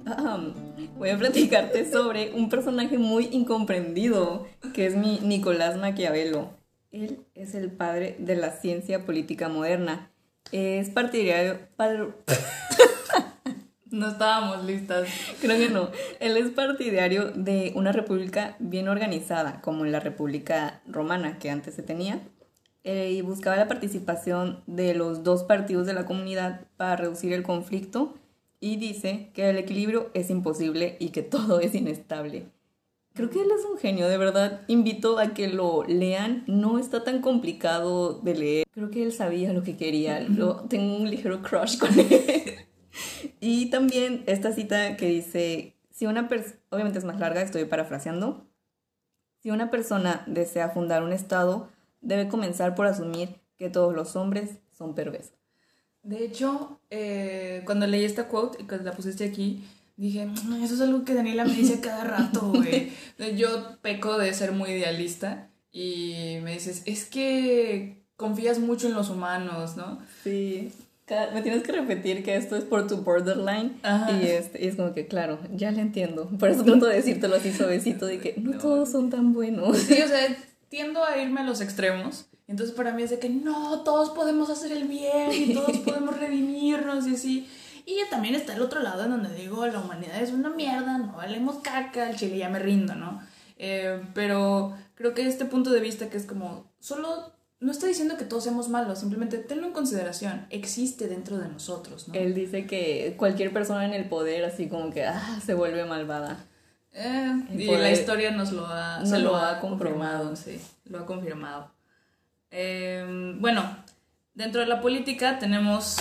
[SPEAKER 1] voy a platicarte sobre un personaje muy incomprendido, que es mi Nicolás Maquiavelo. Él es el padre de la ciencia política moderna. Es partidario...
[SPEAKER 2] no estábamos listas.
[SPEAKER 1] Creo que no. Él es partidario de una república bien organizada, como la República Romana que antes se tenía, eh, y buscaba la participación de los dos partidos de la comunidad para reducir el conflicto y dice que el equilibrio es imposible y que todo es inestable. Creo que él es un genio, de verdad. Invito a que lo lean. No está tan complicado de leer. Creo que él sabía lo que quería. Lo, tengo un ligero crush con él. y también esta cita que dice, si una persona, obviamente es más larga, estoy parafraseando. Si una persona desea fundar un estado, debe comenzar por asumir que todos los hombres son perversos.
[SPEAKER 2] De hecho, eh, cuando leí esta quote y cuando la pusiste aquí, dije, mm, eso es algo que Daniela me dice cada rato, güey. Yo peco de ser muy idealista y me dices, es que confías mucho en los humanos, ¿no?
[SPEAKER 1] Sí. Me tienes que repetir que esto es por tu borderline y es, y es, como que, claro, ya le entiendo. Por eso trato de decírtelo así suavecito de que no, todos son tan buenos.
[SPEAKER 2] Sí, o sea, tiendo a irme a los extremos. Entonces para mí es de que no, todos podemos hacer el bien y todos podemos redimirnos y así. Y también está el otro lado en donde digo, la humanidad es una mierda, no valemos caca, el chile ya me rindo, ¿no? Eh, pero creo que este punto de vista que es como, solo, no está diciendo que todos seamos malos, simplemente tenlo en consideración, existe dentro de nosotros, ¿no?
[SPEAKER 1] Él dice que cualquier persona en el poder así como que, ah, se vuelve malvada.
[SPEAKER 2] Eh, y la historia nos lo ha, se lo, ha confirmado, sí, lo ha confirmado. Eh, bueno, dentro de la política tenemos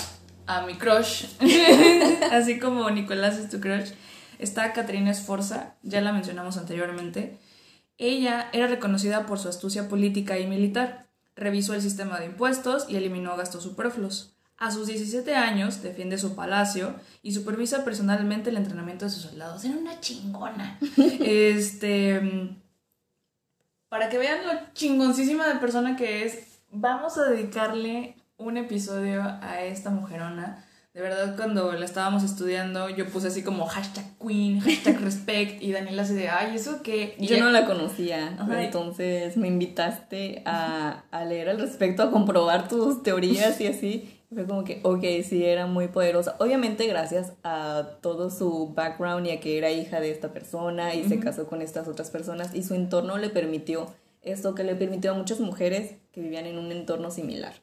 [SPEAKER 2] a mi crush, así como Nicolás es tu crush, está Caterina Esforza, ya la mencionamos anteriormente. Ella era reconocida por su astucia política y militar, revisó el sistema de impuestos y eliminó gastos superfluos. A sus 17 años defiende su palacio y supervisa personalmente el entrenamiento de sus soldados. Era una chingona. este, para que vean lo chingoncísima de persona que es, vamos a dedicarle un episodio a esta mujerona. De verdad, cuando la estábamos estudiando, yo puse así como hashtag queen, hashtag respect, y Daniela se de, ay, ¿eso qué?
[SPEAKER 1] yo no la conocía, entonces me invitaste a, a, leer al respecto, a comprobar tus teorías y así. Fue como que, ok, sí, era muy poderosa. Obviamente gracias a todo su background y a que era hija de esta persona y se casó con estas otras personas y su entorno le permitió esto que le permitió a muchas mujeres que vivían en un entorno similar.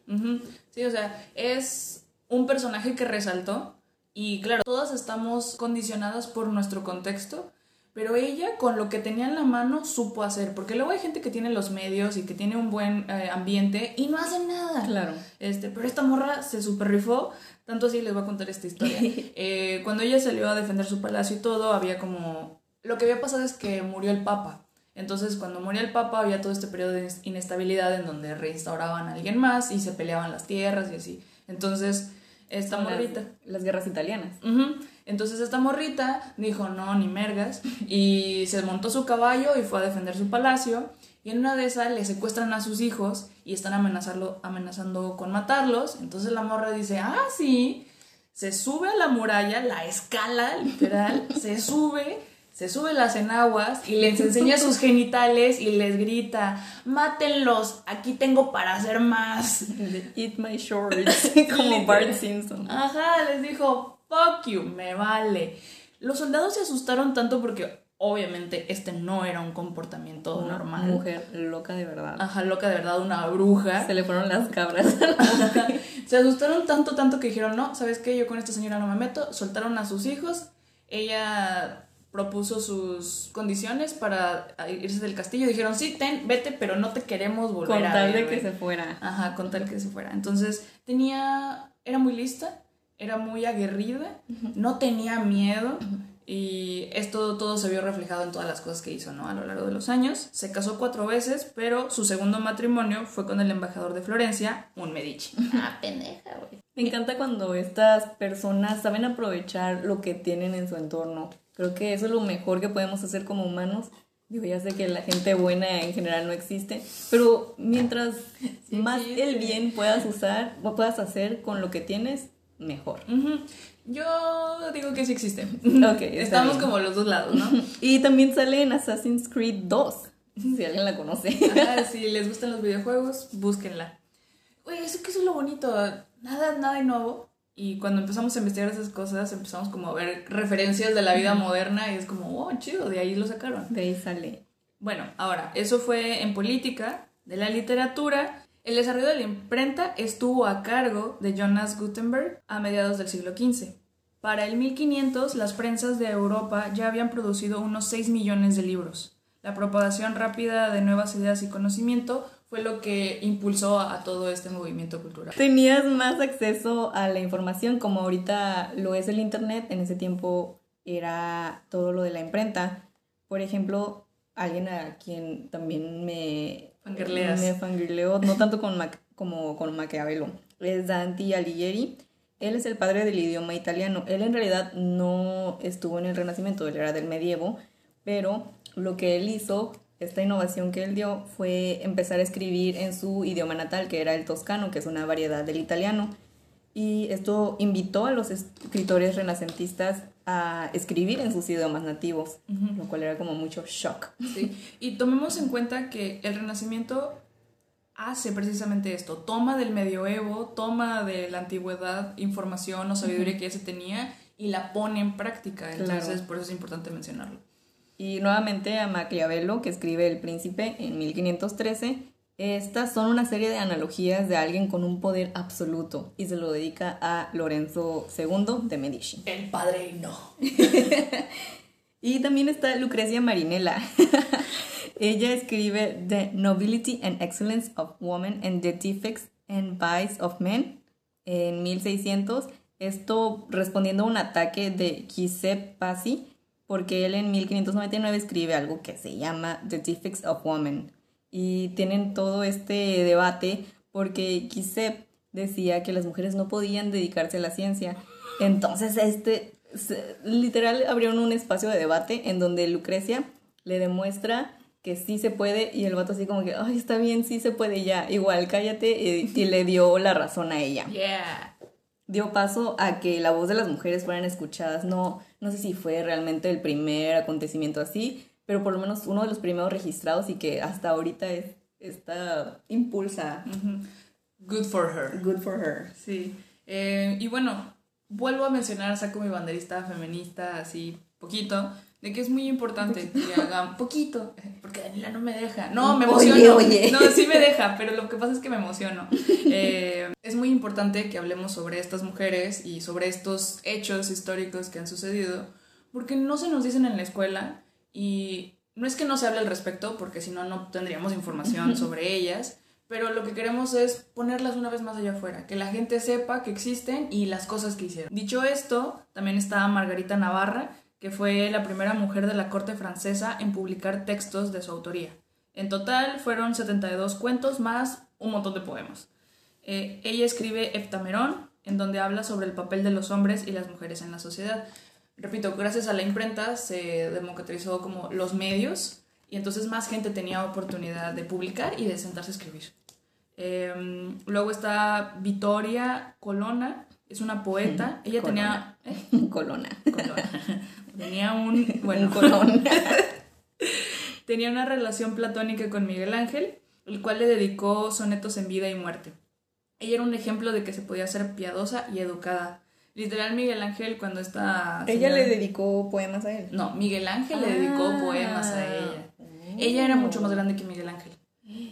[SPEAKER 2] Sí, o sea, es un personaje que resaltó y claro, todas estamos condicionadas por nuestro contexto, pero ella con lo que tenía en la mano supo hacer, porque luego hay gente que tiene los medios y que tiene un buen eh, ambiente y no hace nada.
[SPEAKER 1] Claro.
[SPEAKER 2] Este, pero esta morra se super rifó, tanto así les voy a contar esta historia. Eh, cuando ella salió a defender su palacio y todo, había como... Lo que había pasado es que murió el papa. Entonces, cuando moría el Papa, había todo este periodo de inestabilidad en donde reinstauraban a alguien más y se peleaban las tierras y así. Entonces, esta morrita.
[SPEAKER 1] Las, guerras italianas.
[SPEAKER 2] Entonces, esta morrita dijo: No, ni mergas. Y se montó su caballo y fue a defender su palacio. Y en una de esas le secuestran a sus hijos y están amenazarlo, amenazando con matarlos. Entonces la morra dice: Ah, sí. Se sube a la muralla, la escala, literal, se sube se sube las enaguas y les enseña sus genitales y les grita, mátenlos, aquí tengo para hacer más.
[SPEAKER 1] Eat my shorts, como Bart Simpson.
[SPEAKER 2] Ajá, les dijo, fuck you, me vale. Los soldados se asustaron tanto porque obviamente este no era un comportamiento
[SPEAKER 1] una
[SPEAKER 2] normal.
[SPEAKER 1] Mujer loca de verdad.
[SPEAKER 2] Ajá, loca de verdad, una bruja.
[SPEAKER 1] Se le fueron las cabras.
[SPEAKER 2] se asustaron tanto, tanto que dijeron, no, ¿sabes qué? Yo con esta señora no me meto. Soltaron a sus hijos. Ella propuso sus condiciones para irse del castillo. Dijeron, sí, ten, vete, pero no te queremos volver
[SPEAKER 1] a ver. Con tal de que se fuera.
[SPEAKER 2] Ajá, con tal que se fuera. Entonces, tenía, era muy lista, era muy aguerrida, no tenía miedo. Y esto todo se vio reflejado en todas las cosas que hizo, ¿no? A lo largo de los años. Se casó cuatro veces, pero su segundo matrimonio fue con el embajador de Florencia, un Medici.
[SPEAKER 1] Ah, pendeja, güey. Me encanta cuando estas personas saben aprovechar lo que tienen en su entorno. Creo que eso es lo mejor que podemos hacer como humanos. Digo, ya sé que la gente buena en general no existe, pero mientras más el bien puedas usar o puedas hacer con lo que tienes, mejor.
[SPEAKER 2] Yo digo que sí existe.
[SPEAKER 1] Ok,
[SPEAKER 2] Estamos como los dos lados, ¿no?
[SPEAKER 1] y también sale en Assassin's Creed 2, si alguien la conoce.
[SPEAKER 2] Ah, si les gustan los videojuegos, búsquenla. Oye, eso que es lo bonito, nada, nada nuevo. Y cuando empezamos a investigar esas cosas, empezamos como a ver referencias de la vida moderna y es como, oh, chido, de ahí lo sacaron.
[SPEAKER 1] De ahí sale.
[SPEAKER 2] Bueno, ahora, eso fue en política, de la literatura. El desarrollo de la imprenta estuvo a cargo de Jonas Gutenberg a mediados del siglo XV. Para el 1500, las prensas de Europa ya habían producido unos 6 millones de libros. La propagación rápida de nuevas ideas y conocimiento fue lo que impulsó a todo este movimiento cultural.
[SPEAKER 1] Tenías más acceso a la información como ahorita lo es el Internet, en ese tiempo era todo lo de la imprenta. Por ejemplo, alguien a quien también me,
[SPEAKER 2] Fangirleas.
[SPEAKER 1] me fangirleó, no tanto con como con Maquiavelo, es Dante Alighieri. Él es el padre del idioma italiano. Él en realidad no estuvo en el Renacimiento, él era del medievo, pero lo que él hizo esta innovación que él dio fue empezar a escribir en su idioma natal, que era el toscano, que es una variedad del italiano. Y esto invitó a los escritores renacentistas a escribir en sus idiomas nativos, lo cual era como mucho shock.
[SPEAKER 2] Sí. Y tomemos en cuenta que el Renacimiento hace precisamente esto, toma del medioevo, toma de la antigüedad información o sabiduría que ya se tenía y la pone en práctica. Entonces, por eso es importante mencionarlo.
[SPEAKER 1] Y nuevamente a Maquiavelo, que escribe El Príncipe en 1513. Estas son una serie de analogías de alguien con un poder absoluto y se lo dedica a Lorenzo II de Medici.
[SPEAKER 2] El padrino.
[SPEAKER 1] y también está Lucrecia Marinella. Ella escribe The Nobility and Excellence of Women and the Defects and Vice of Men en 1600. Esto respondiendo a un ataque de Giuseppe Pazzi porque él en 1599 escribe algo que se llama The Defects of Women. Y tienen todo este debate porque Giuseppe decía que las mujeres no podían dedicarse a la ciencia. Entonces, este, literal, abrieron un espacio de debate en donde Lucrecia le demuestra que sí se puede y el vato así como que, ay, está bien, sí se puede ya, igual, cállate y, y le dio la razón a ella.
[SPEAKER 2] Yeah
[SPEAKER 1] dio paso a que la voz de las mujeres fueran escuchadas. No, no sé si fue realmente el primer acontecimiento así, pero por lo menos uno de los primeros registrados y que hasta ahorita es, está impulsa.
[SPEAKER 2] Good for her.
[SPEAKER 1] Good for her.
[SPEAKER 2] Sí. Eh, y bueno, vuelvo a mencionar, saco mi banderista feminista así poquito, de que es muy importante que hagan poquito, porque Daniela no me deja. No, me emociono. No, sí me deja, pero lo que pasa es que me emociono. Eh, es muy importante que hablemos sobre estas mujeres y sobre estos hechos históricos que han sucedido, porque no se nos dicen en la escuela y no es que no se hable al respecto, porque si no, no tendríamos información sobre ellas. Pero lo que queremos es ponerlas una vez más allá afuera, que la gente sepa que existen y las cosas que hicieron. Dicho esto, también está Margarita Navarra, que fue la primera mujer de la corte francesa en publicar textos de su autoría. En total fueron 72 cuentos más un montón de poemas. Eh, ella escribe Heptamerón, en donde habla sobre el papel de los hombres y las mujeres en la sociedad. Repito, gracias a la imprenta se democratizó como los medios y entonces más gente tenía oportunidad de publicar y de sentarse a escribir. Em, luego está Vittoria Colonna, es una poeta. Ella tenía...
[SPEAKER 1] ¿eh? Colonna.
[SPEAKER 2] Colonna. Tenía un. Bueno, tenía una relación platónica con Miguel Ángel, el cual le dedicó sonetos en vida y muerte. Ella era un ejemplo de que se podía ser piadosa y educada. Literal, Miguel Ángel, cuando está.
[SPEAKER 1] ¿Ella le dedicó poemas a él?
[SPEAKER 2] No, Miguel Ángel le dedicó ah. poemas a ella. Ella era mucho más grande que Miguel Ángel.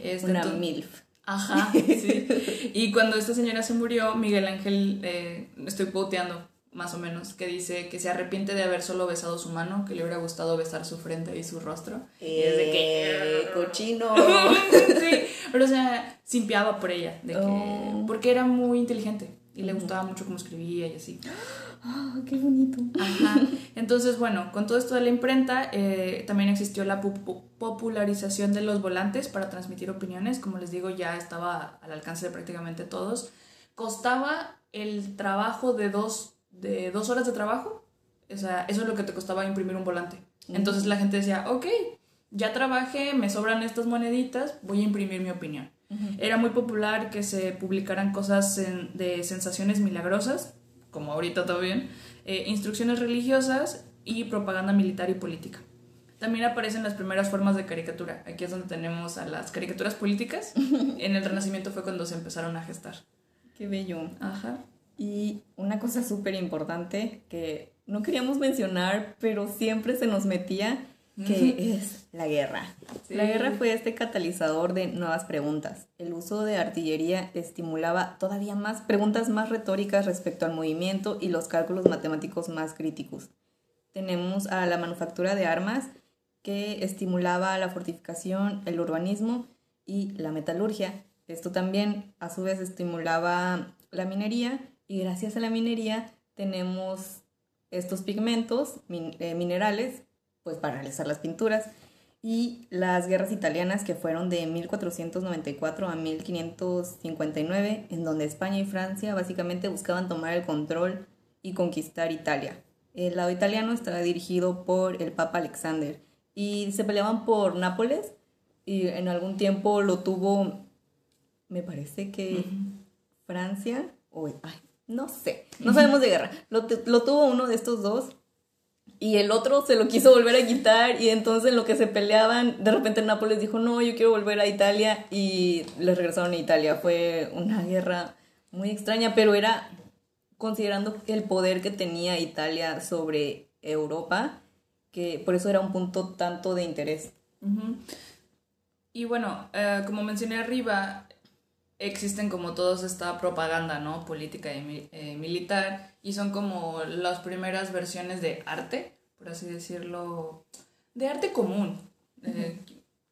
[SPEAKER 1] Este, una MILF.
[SPEAKER 2] Ajá, sí. Y cuando esta señora se murió, Miguel Ángel, eh, estoy poteando, más o menos, que dice que se arrepiente de haber solo besado su mano, que le hubiera gustado besar su frente y su rostro.
[SPEAKER 1] y es de que... Eh, cochino.
[SPEAKER 2] sí, pero o sea, simpiaba por ella, de que, oh. porque era muy inteligente y le gustaba mucho cómo escribía y así.
[SPEAKER 1] ¡Ah, qué bonito!
[SPEAKER 2] Ajá. Entonces, bueno, con todo esto de la imprenta, eh, también existió la popularización de los volantes para transmitir opiniones. Como les digo, ya estaba al alcance de prácticamente todos. Costaba el trabajo de dos de dos horas de trabajo, o sea, eso es lo que te costaba imprimir un volante. Entonces la gente decía, ok, ya trabajé, me sobran estas moneditas, voy a imprimir mi opinión. Era muy popular que se publicaran cosas de sensaciones milagrosas, como ahorita también, eh, instrucciones religiosas y propaganda militar y política. También aparecen las primeras formas de caricatura. Aquí es donde tenemos a las caricaturas políticas. en el Renacimiento fue cuando se empezaron a gestar.
[SPEAKER 1] Qué bello.
[SPEAKER 2] Ajá.
[SPEAKER 1] Y una cosa súper importante que no queríamos mencionar, pero siempre se nos metía, que es la guerra. La guerra fue este catalizador de nuevas preguntas. El uso de artillería estimulaba todavía más preguntas más retóricas respecto al movimiento y los cálculos matemáticos más críticos. Tenemos a la manufactura de armas que estimulaba la fortificación, el urbanismo y la metalurgia. Esto también a su vez estimulaba la minería y gracias a la minería tenemos estos pigmentos eh, minerales pues para realizar las pinturas y las guerras italianas que fueron de 1494 a 1559 en donde España y Francia básicamente buscaban tomar el control y conquistar Italia. El lado italiano estaba dirigido por el Papa Alexander y se peleaban por Nápoles y en algún tiempo lo tuvo, me parece que Francia, o, ay, no sé, no sabemos de guerra, lo, lo tuvo uno de estos dos y el otro se lo quiso volver a quitar y entonces en lo que se peleaban, de repente Nápoles dijo, no, yo quiero volver a Italia y les regresaron a Italia. Fue una guerra muy extraña, pero era considerando el poder que tenía Italia sobre Europa, que por eso era un punto tanto de interés.
[SPEAKER 2] Y bueno, eh, como mencioné arriba, existen como todos esta propaganda, ¿no? Política y eh, militar, y son como las primeras versiones de arte, por así decirlo, de arte común. Eh,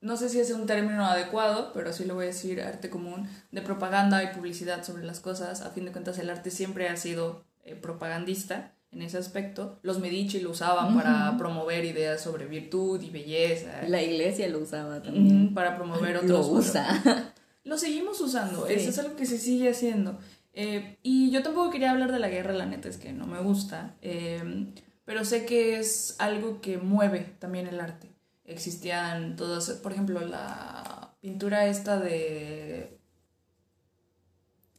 [SPEAKER 2] no sé si es un término adecuado, pero sí lo voy a decir, arte común, de propaganda y publicidad sobre las cosas. A fin de cuentas, el arte siempre ha sido eh, propagandista en ese aspecto. Los Medici lo usaban para promover ideas sobre virtud y belleza.
[SPEAKER 1] La iglesia lo usaba también.
[SPEAKER 2] para promover otros. Lo usa. Lo seguimos usando, eso es algo que se sigue haciendo. Eh, y yo tampoco quería hablar de la guerra, la neta es que no me gusta, eh, pero sé que es algo que mueve también el arte. Existían todas, por ejemplo, la pintura esta de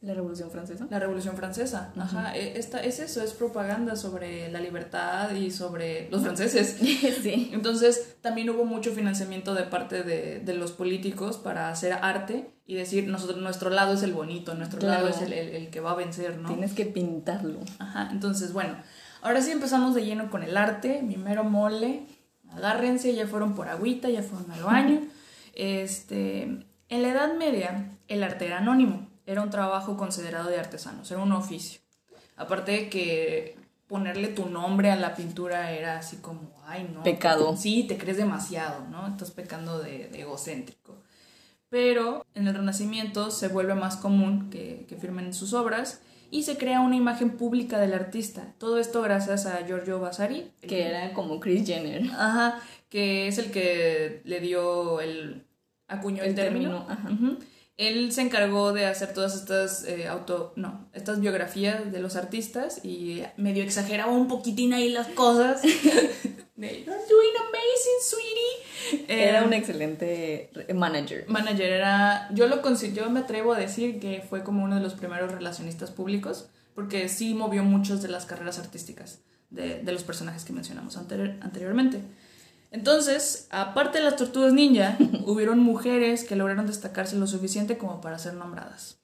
[SPEAKER 1] ¿La Revolución Francesa?
[SPEAKER 2] La Revolución Francesa, ajá. E, esta, es eso, es propaganda sobre la libertad y sobre los franceses. sí. Entonces, también hubo mucho financiamiento de parte de, de, los políticos para hacer arte y decir, nosotros, nuestro lado es el bonito, nuestro lado es el, el, el, que va a vencer, ¿no?
[SPEAKER 1] Tienes que pintarlo.
[SPEAKER 2] Ajá, entonces, bueno, ahora sí empezamos de lleno con el arte, mi mero mole. Agárrense, ya fueron por agüita, ya fueron al baño. Este, en la Edad Media, el arte era anónimo era un trabajo considerado de artesanos, era un oficio. Aparte de que ponerle tu nombre a la pintura era así como, ay, no.
[SPEAKER 1] Pecado.
[SPEAKER 2] Sí, te crees demasiado, ¿no? Estás pecando de, egocéntrico. Pero en el Renacimiento se vuelve más común que, que firmen sus obras y se crea una imagen pública del artista. Todo esto gracias a Giorgio Vasari.
[SPEAKER 1] Que era como Chris Jenner.
[SPEAKER 2] Ajá, que es el que le dio el... acuñó el, término. Ajá él se encargó de hacer todas estas eh, auto, no, estas biografías de los artistas y medio exageraba un poquitín ahí las cosas. You're doing amazing, sweetie.
[SPEAKER 1] Era un excelente manager.
[SPEAKER 2] Manager era, yo lo yo me atrevo a decir que fue como uno de los primeros relacionistas públicos, porque sí movió muchas de las carreras artísticas de, de los personajes que mencionamos anteriormente. Entonces, aparte de las tortugas ninja, hubieron mujeres que lograron destacarse lo suficiente como para ser nombradas.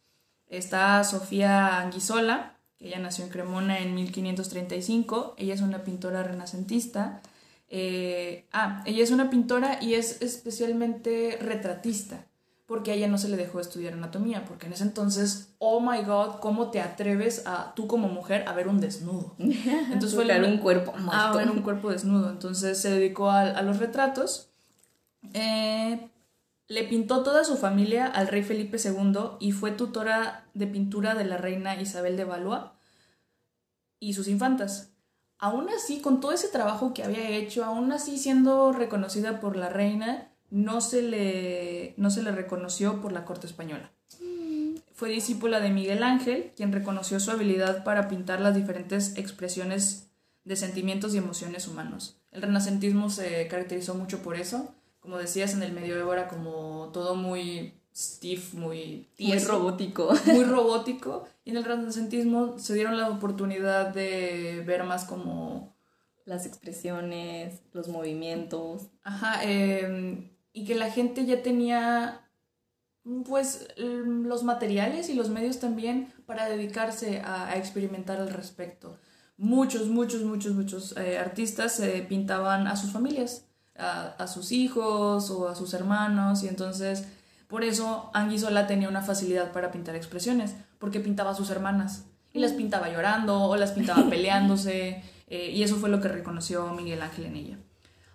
[SPEAKER 2] Está Sofía Anguisola, que ella nació en Cremona en 1535. Ella es una pintora renacentista. Eh, ah, ella es una pintora y es especialmente retratista porque a ella no se le dejó estudiar anatomía, porque en ese entonces, oh my god, ¿cómo te atreves a tú como mujer a ver un desnudo?
[SPEAKER 1] Entonces fue un cuerpo
[SPEAKER 2] A ver un cuerpo desnudo. Entonces se dedicó a, los retratos. Eh, le pintó toda su familia al rey Felipe II y fue tutora de pintura de la reina Isabel de Valois y sus infantas. Aún así, con todo ese trabajo que había hecho, aún así siendo reconocida por la reina, no se le, no se le reconoció por la corte española. Fue discípula de Miguel Ángel, quien reconoció su habilidad para pintar las diferentes expresiones de sentimientos y emociones humanos. El renacentismo se caracterizó mucho por eso. Como decías, en el medioevo era como todo muy stiff, muy
[SPEAKER 1] Muy robótico.
[SPEAKER 2] muy robótico. Y en el renacentismo se dieron la oportunidad de ver más como
[SPEAKER 1] Las expresiones, los movimientos.
[SPEAKER 2] Ajá, eh, y que la gente ya tenía pues mm, los materiales y los medios también para dedicarse a, a experimentar al respecto. Muchos, muchos, muchos, muchos eh, artistas eh, pintaban a sus familias, a, a sus hijos o a sus hermanos y entonces por eso Anguissola tenía una facilidad para pintar expresiones, porque pintaba a sus hermanas y las pintaba llorando o las pintaba peleándose eh, y eso fue lo que reconoció Miguel Ángel en ella.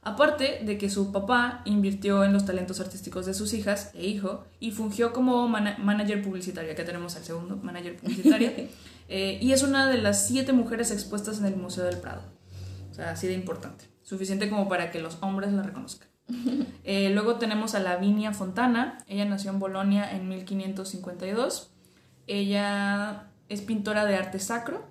[SPEAKER 2] Aparte de que su papá invirtió en los talentos artísticos de sus hijas e hijo y fungió como mana- manager publicitario, acá tenemos al segundo manager publicitario, eh, y es una de las siete mujeres expuestas en el Museo del Prado. O sea, así de importante. Suficiente como para que los hombres la reconozcan. Eh, luego tenemos a Lavinia Fontana. Ella nació en Bolonia en 1552. Ella es pintora de arte sacro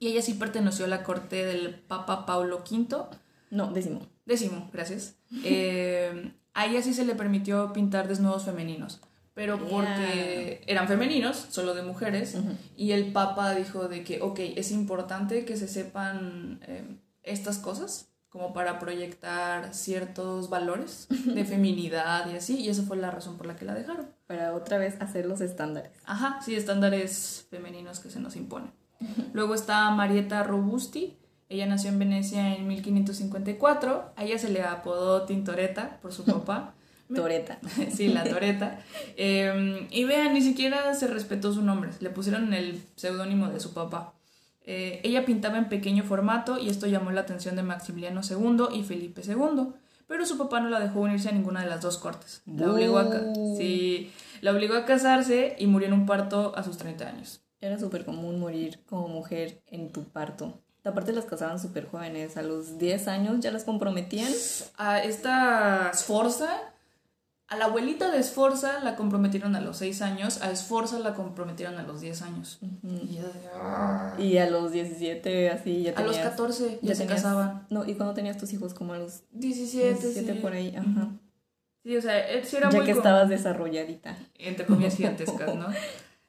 [SPEAKER 2] y ella sí perteneció a la corte del Papa Paulo V.
[SPEAKER 1] No, décimo.
[SPEAKER 2] Décimo, gracias. Eh, a ella sí se le permitió pintar desnudos femeninos, pero porque eran femeninos, solo de mujeres, y el Papa dijo de que, ok, es importante que se sepan eh, estas cosas como para proyectar ciertos valores de feminidad y así, y esa fue la razón por la que la dejaron.
[SPEAKER 1] Para otra vez hacer los estándares.
[SPEAKER 2] Ajá, sí, estándares femeninos que se nos imponen. Luego está Marietta Robusti. Ella nació en Venecia en 1554. A ella se le apodó Tintoretta por su papá.
[SPEAKER 1] Toreta.
[SPEAKER 2] sí, la Toreta. Eh, y vean, ni siquiera se respetó su nombre. Le pusieron el seudónimo de su papá. Eh, ella pintaba en pequeño formato y esto llamó la atención de Maximiliano II y Felipe II. Pero su papá no la dejó unirse a ninguna de las dos cortes. La obligó a, sí, la obligó a casarse y murió en un parto a sus 30 años.
[SPEAKER 1] Era súper común morir como mujer en tu parto. Aparte las casaban súper jóvenes. A los 10 años ya las comprometían.
[SPEAKER 2] A esta Sforza, a la abuelita de Sforza la comprometieron a los 6 años, a Sforza la comprometieron a los 10 años. Y yo de, "Ah".
[SPEAKER 1] Y a los 17, así ya
[SPEAKER 2] A
[SPEAKER 1] tenías...
[SPEAKER 2] los 14 ya, se
[SPEAKER 1] tenías-
[SPEAKER 2] casaban.
[SPEAKER 1] No, ¿y cuando tenías tus hijos? Como a los
[SPEAKER 2] 17,
[SPEAKER 1] 17
[SPEAKER 2] sí.
[SPEAKER 1] por ahí. Ajá.
[SPEAKER 2] Sí, o sea, eh, sí era
[SPEAKER 1] Ya
[SPEAKER 2] muy
[SPEAKER 1] que estabas desarrolladita.
[SPEAKER 2] entre comillas gigantescas, ¿no?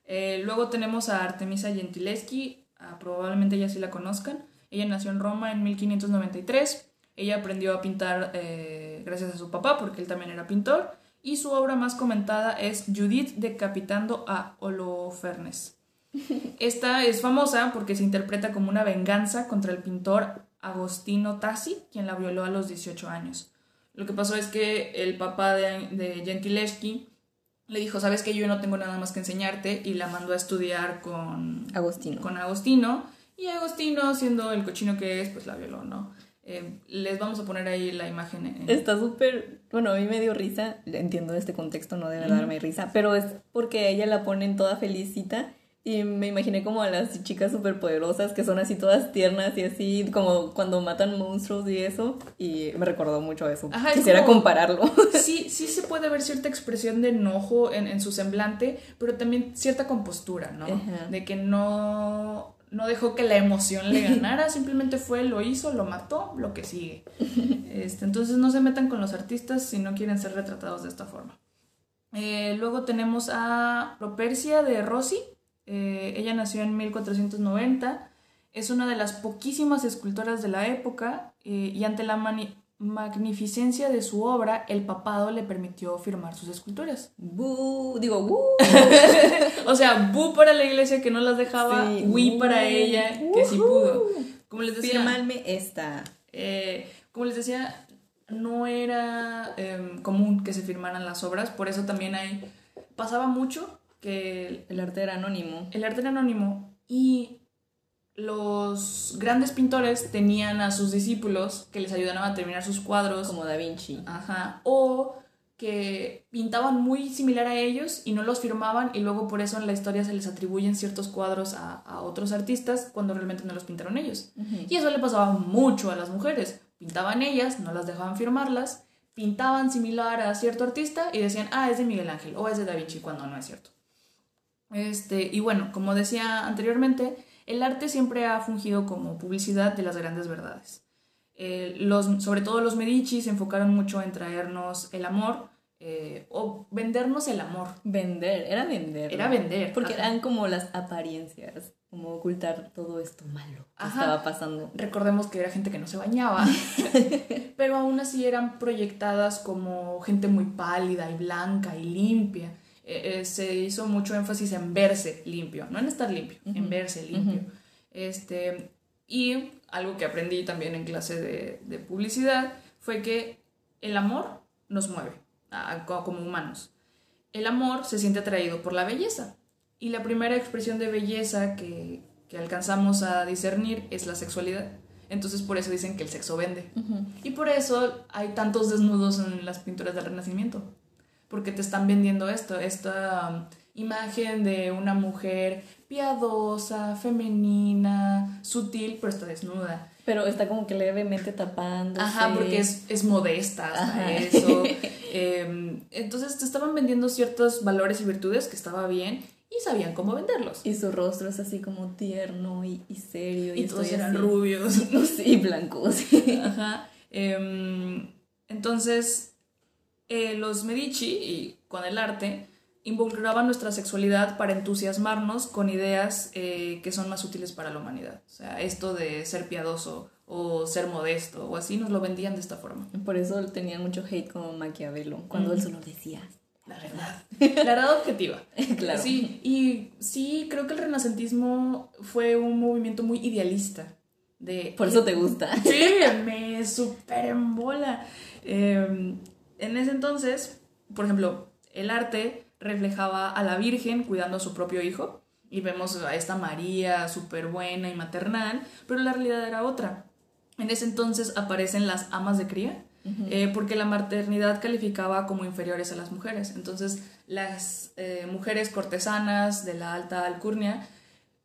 [SPEAKER 2] Eh, luego tenemos a Artemisa Gentileschi, ah, probablemente ya sí la conozcan. Ella nació en Roma en 1593. Ella aprendió a pintar eh, gracias a su papá, porque él también era pintor. Y su obra más comentada es Judith decapitando a Holofernes. Esta es famosa porque se interpreta como una venganza contra el pintor Agostino Tassi, quien la violó a los 18 años. Lo que pasó es que el papá de, de Gentileschi le dijo, sabes que yo no tengo nada más que enseñarte, y la mandó a estudiar con,
[SPEAKER 1] Agostino.
[SPEAKER 2] con Agostino, y Agostino, siendo el cochino que es, pues la violó, ¿no? Eh, les vamos a poner ahí la imagen. en-
[SPEAKER 1] Está súper, bueno, a mí me dio risa, entiendo este contexto, no debe darme risa, pero es porque ella la ponen toda felicita y me imaginé como a las chicas súper poderosas que son así todas tiernas y así, como cuando matan monstruos y eso, y me recordó mucho a eso.
[SPEAKER 2] Ajá,
[SPEAKER 1] Quisiera
[SPEAKER 2] como-
[SPEAKER 1] compararlo.
[SPEAKER 2] Sí, sí se puede ver cierta expresión de enojo en, en su semblante, pero también cierta compostura, ¿no?
[SPEAKER 1] Ajá.
[SPEAKER 2] De que no, no dejó que la emoción le ganara, simplemente fue, lo hizo, lo mató, lo que sigue. Este, entonces no se metan con los artistas si no quieren ser retratados de esta forma. Eh, luego tenemos a Propercia de Rossi. Eh, ella nació en 1490. Es una de las poquísimas escultoras de la época eh, y ante la magnificencia de su obra, el papado le permitió firmar sus esculturas.
[SPEAKER 1] Bu, digo, bu.
[SPEAKER 2] O sea, bu para la iglesia que no las dejaba,
[SPEAKER 1] Sí.
[SPEAKER 2] wi para ella que sí pudo. Como les decía,
[SPEAKER 1] Fírmame esta.
[SPEAKER 2] eh, como les decía, no era em, común que se firmaran las obras, por eso también hay pasaba mucho que
[SPEAKER 1] El arte era anónimo.
[SPEAKER 2] el arte era anónimo y los grandes pintores tenían a sus discípulos que les ayudaban a terminar sus cuadros.
[SPEAKER 1] Como Da Vinci.
[SPEAKER 2] Ajá. O que pintaban muy similar a ellos y no los firmaban y luego por eso en la historia se les atribuyen ciertos cuadros a, a otros artistas cuando realmente no los pintaron ellos. Y eso le pasaba mucho a las mujeres. Pintaban ellas, no las dejaban firmarlas, pintaban similar a cierto artista y decían, ah, es de Miguel Ángel o es de Da Vinci cuando no es cierto. Este, y bueno, como decía anteriormente, el arte siempre ha fungido como publicidad de las grandes verdades. Eh, los, sobre todo los Medici se enfocaron mucho en traernos el amor, eh, o vendernos el amor.
[SPEAKER 1] Vender, era vender.
[SPEAKER 2] Era vender.
[SPEAKER 1] Porque eran como las apariencias, como ocultar todo esto malo que estaba pasando.
[SPEAKER 2] Recordemos que era gente que no se bañaba, pero aún así eran proyectadas como gente muy pálida y blanca y limpia. Eh, eh, se hizo mucho énfasis en verse limpio, no en estar limpio, en verse limpio. este, y algo que aprendí también en clase de, de publicidad fue que el amor nos mueve como humanos. El amor se siente atraído por la belleza y la primera expresión de belleza que, que alcanzamos a discernir es la sexualidad. Entonces por eso dicen que el sexo vende. Y por eso hay tantos desnudos en las pinturas del Renacimiento. Porque te están vendiendo esto, esta um, imagen de una mujer piadosa, femenina, sutil, pero está desnuda.
[SPEAKER 1] Pero está como que levemente tapando.
[SPEAKER 2] Ajá, porque es, es modesta hasta eso. Em, entonces te estaban vendiendo ciertos valores y virtudes que estaba bien y sabían cómo venderlos.
[SPEAKER 1] Y su rostro es así como tierno y, serio. Y,
[SPEAKER 2] todos eran rubios.
[SPEAKER 1] y blancos.
[SPEAKER 2] Ajá. Em, entonces, eh, los Medici, y con el arte, involucraban nuestra sexualidad para entusiasmarnos con ideas eh, que son más útiles para la humanidad. O sea, esto de ser piadoso o ser modesto o así nos lo vendían de esta forma.
[SPEAKER 1] Por eso tenían mucho hate con Maquiavelo, cuando él solo decía
[SPEAKER 2] la verdad. La verdad objetiva. claro. Sí, y sí, creo que el renacentismo fue un movimiento muy idealista. De,
[SPEAKER 1] Por eso te gusta.
[SPEAKER 2] Sí, me super embola. Em, en ese entonces, por ejemplo, el arte reflejaba a la Virgen cuidando a su propio hijo. Y vemos a esta María súper buena y maternal, pero la realidad era otra. En ese entonces aparecen las amas de cría, eh, porque la maternidad calificaba como inferiores a las mujeres. Entonces las eh, mujeres cortesanas de la alta alcurnia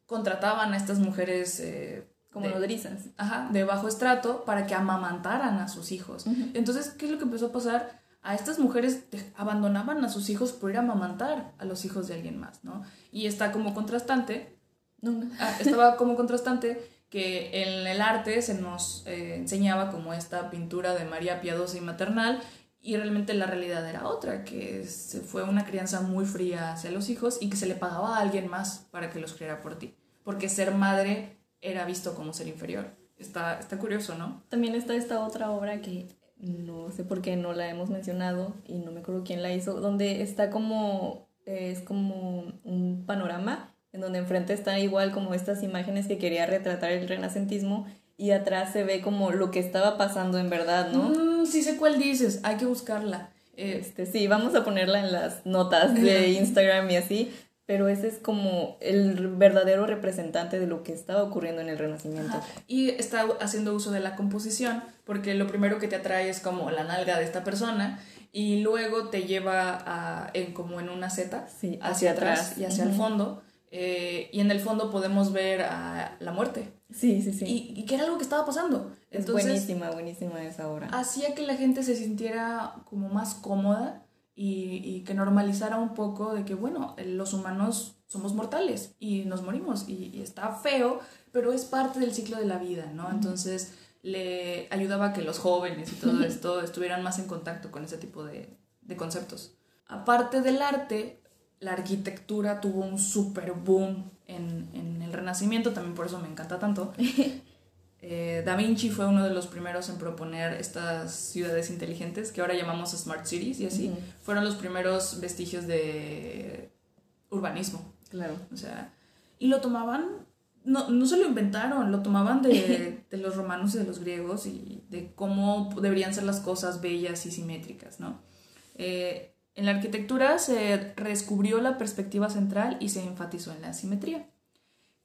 [SPEAKER 2] contrataban a estas mujeres...
[SPEAKER 1] Eh, como nodrizas.
[SPEAKER 2] Ajá, de bajo estrato para que amamantaran a sus hijos. Entonces, ¿qué es lo que empezó a pasar? A estas mujeres abandonaban a sus hijos por ir a amamantar a los hijos de alguien más, ¿no? Y está como contrastante, ah, estaba como contrastante que en el arte se nos eh, enseñaba como esta pintura de María piadosa y maternal y realmente la realidad era otra, que se fue una crianza muy fría hacia los hijos y que se le pagaba a alguien más para que los criara por ti, porque ser madre era visto como ser inferior. Está, está curioso, ¿no?
[SPEAKER 1] También está esta otra obra que no sé por qué no la hemos mencionado y no me acuerdo quién la hizo, donde está como, es como un panorama en donde enfrente está igual como estas imágenes que quería retratar el renacentismo y atrás se ve como lo que estaba pasando en verdad, ¿no?
[SPEAKER 2] Mm, sí sé cuál dices, hay que buscarla.
[SPEAKER 1] Este, sí, vamos a ponerla en las notas de Instagram y así, pero ese es como el verdadero representante de lo que estaba ocurriendo en el Renacimiento.
[SPEAKER 2] Y está haciendo uso de la composición, porque lo primero que te atrae es como la nalga de esta persona y luego te lleva a, en, como en una seta hacia, atrás, y hacia el fondo. Eh, y en el fondo podemos ver a la muerte.
[SPEAKER 1] Sí, sí, sí.
[SPEAKER 2] Y, que era algo que estaba pasando.
[SPEAKER 1] Entonces, es buenísima, buenísima esa obra.
[SPEAKER 2] Hacía que la gente se sintiera como más cómoda y, que normalizara un poco de que, bueno, los humanos somos mortales y nos morimos y, está feo, pero es parte del ciclo de la vida, ¿no? Entonces le ayudaba a que los jóvenes y todo esto estuvieran más en contacto con ese tipo de, conceptos. Aparte del arte, la arquitectura tuvo un super boom en, en, el Renacimiento, también por eso me encanta tanto. Eh, da Vinci fue uno de los primeros en proponer estas ciudades inteligentes que ahora llamamos smart cities y así. Fueron los primeros vestigios de urbanismo.
[SPEAKER 1] Claro.
[SPEAKER 2] O sea, y lo tomaban, no, no se lo inventaron, lo tomaban de, de, los romanos y de los griegos y de cómo deberían ser las cosas bellas y simétricas, ¿no? Eh, en la arquitectura se redescubrió la perspectiva central y se enfatizó en la simetría.